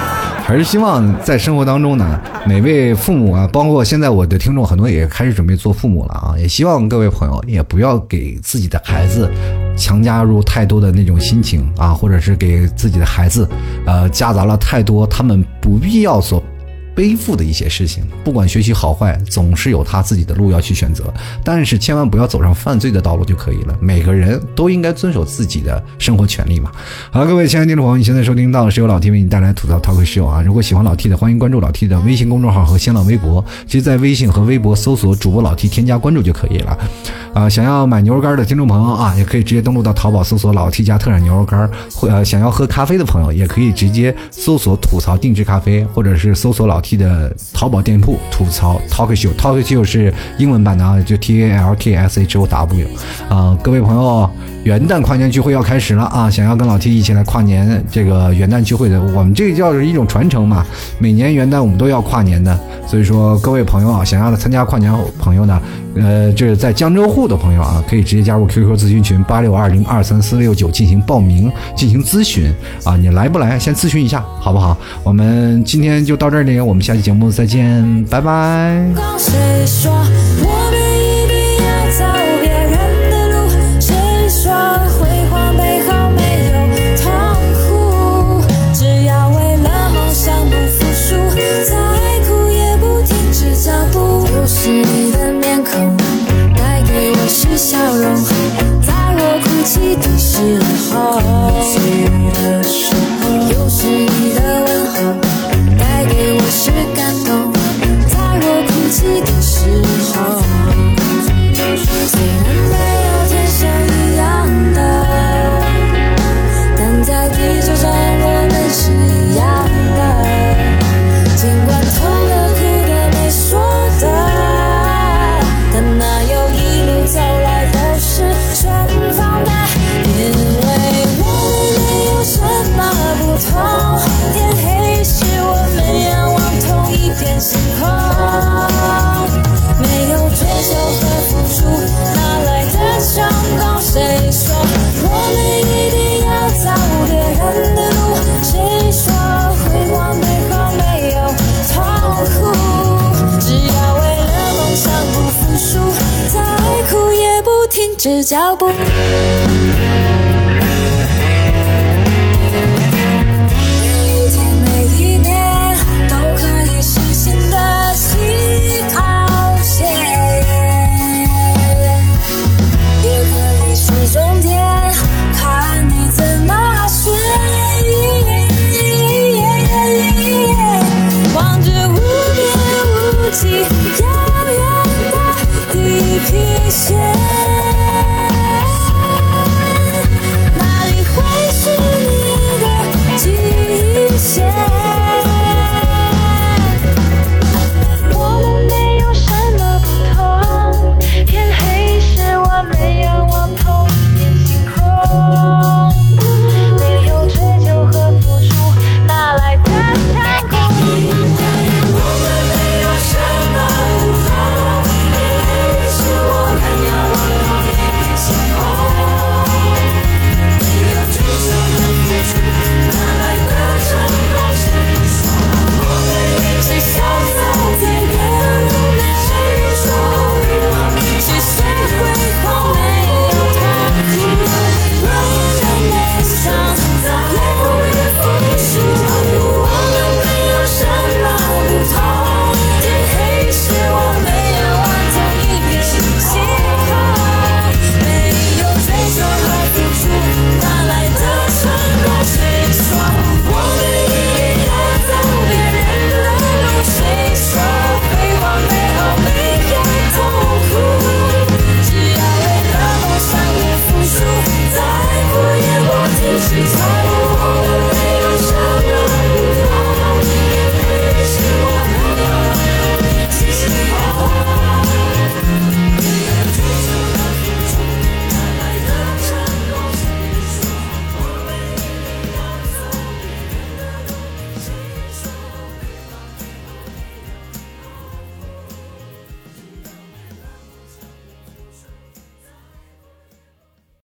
还是希望在生活当中呢，每位父母啊，包括现在我的听众很多也开始准备做父母了啊，也希望各位朋友也不要给自己的孩子强加入太多的那种心情啊，或者是给自己的孩子呃夹杂了太多他们不必要所。背负的一些事情，不管学习好坏，总是有他自己的路要去选择，但是千万不要走上犯罪的道路就可以了。每个人都应该遵守自己的生活权利嘛。好，各位亲爱的听众朋友，你现在收听到的是由老 T 为你带来吐槽 talk show 啊。如果喜欢老 T 的，欢迎关注老 T 的微信公众号和新浪微博。其实，在微信和微博搜索主播老 T，添加关注就可以了。啊，想要买牛肉干的听众朋友啊，也可以直接登录到淘宝搜索老 T 家特产牛肉干。或呃，想要喝咖啡的朋友，也可以直接搜索吐槽定制咖啡，或者是搜索老。T 的淘宝店铺吐槽 Talk Show，Talk Show 是英文版的啊，就 T A L K S H O W 啊，各位朋友，元旦跨年聚会要开始了啊！想要跟老 T 一起来跨年这个元旦聚会的，我们这个叫是一种传承嘛，每年元旦我们都要跨年的，所以说各位朋友啊，想要参加跨年朋友呢，呃，这是在江浙沪的朋友啊，可以直接加入 QQ 咨询群八六二零二三四六九进行报名进行咨询啊，你来不来先咨询一下好不好？我们今天就到这里，我。们下期节目再见，拜拜。时脚步。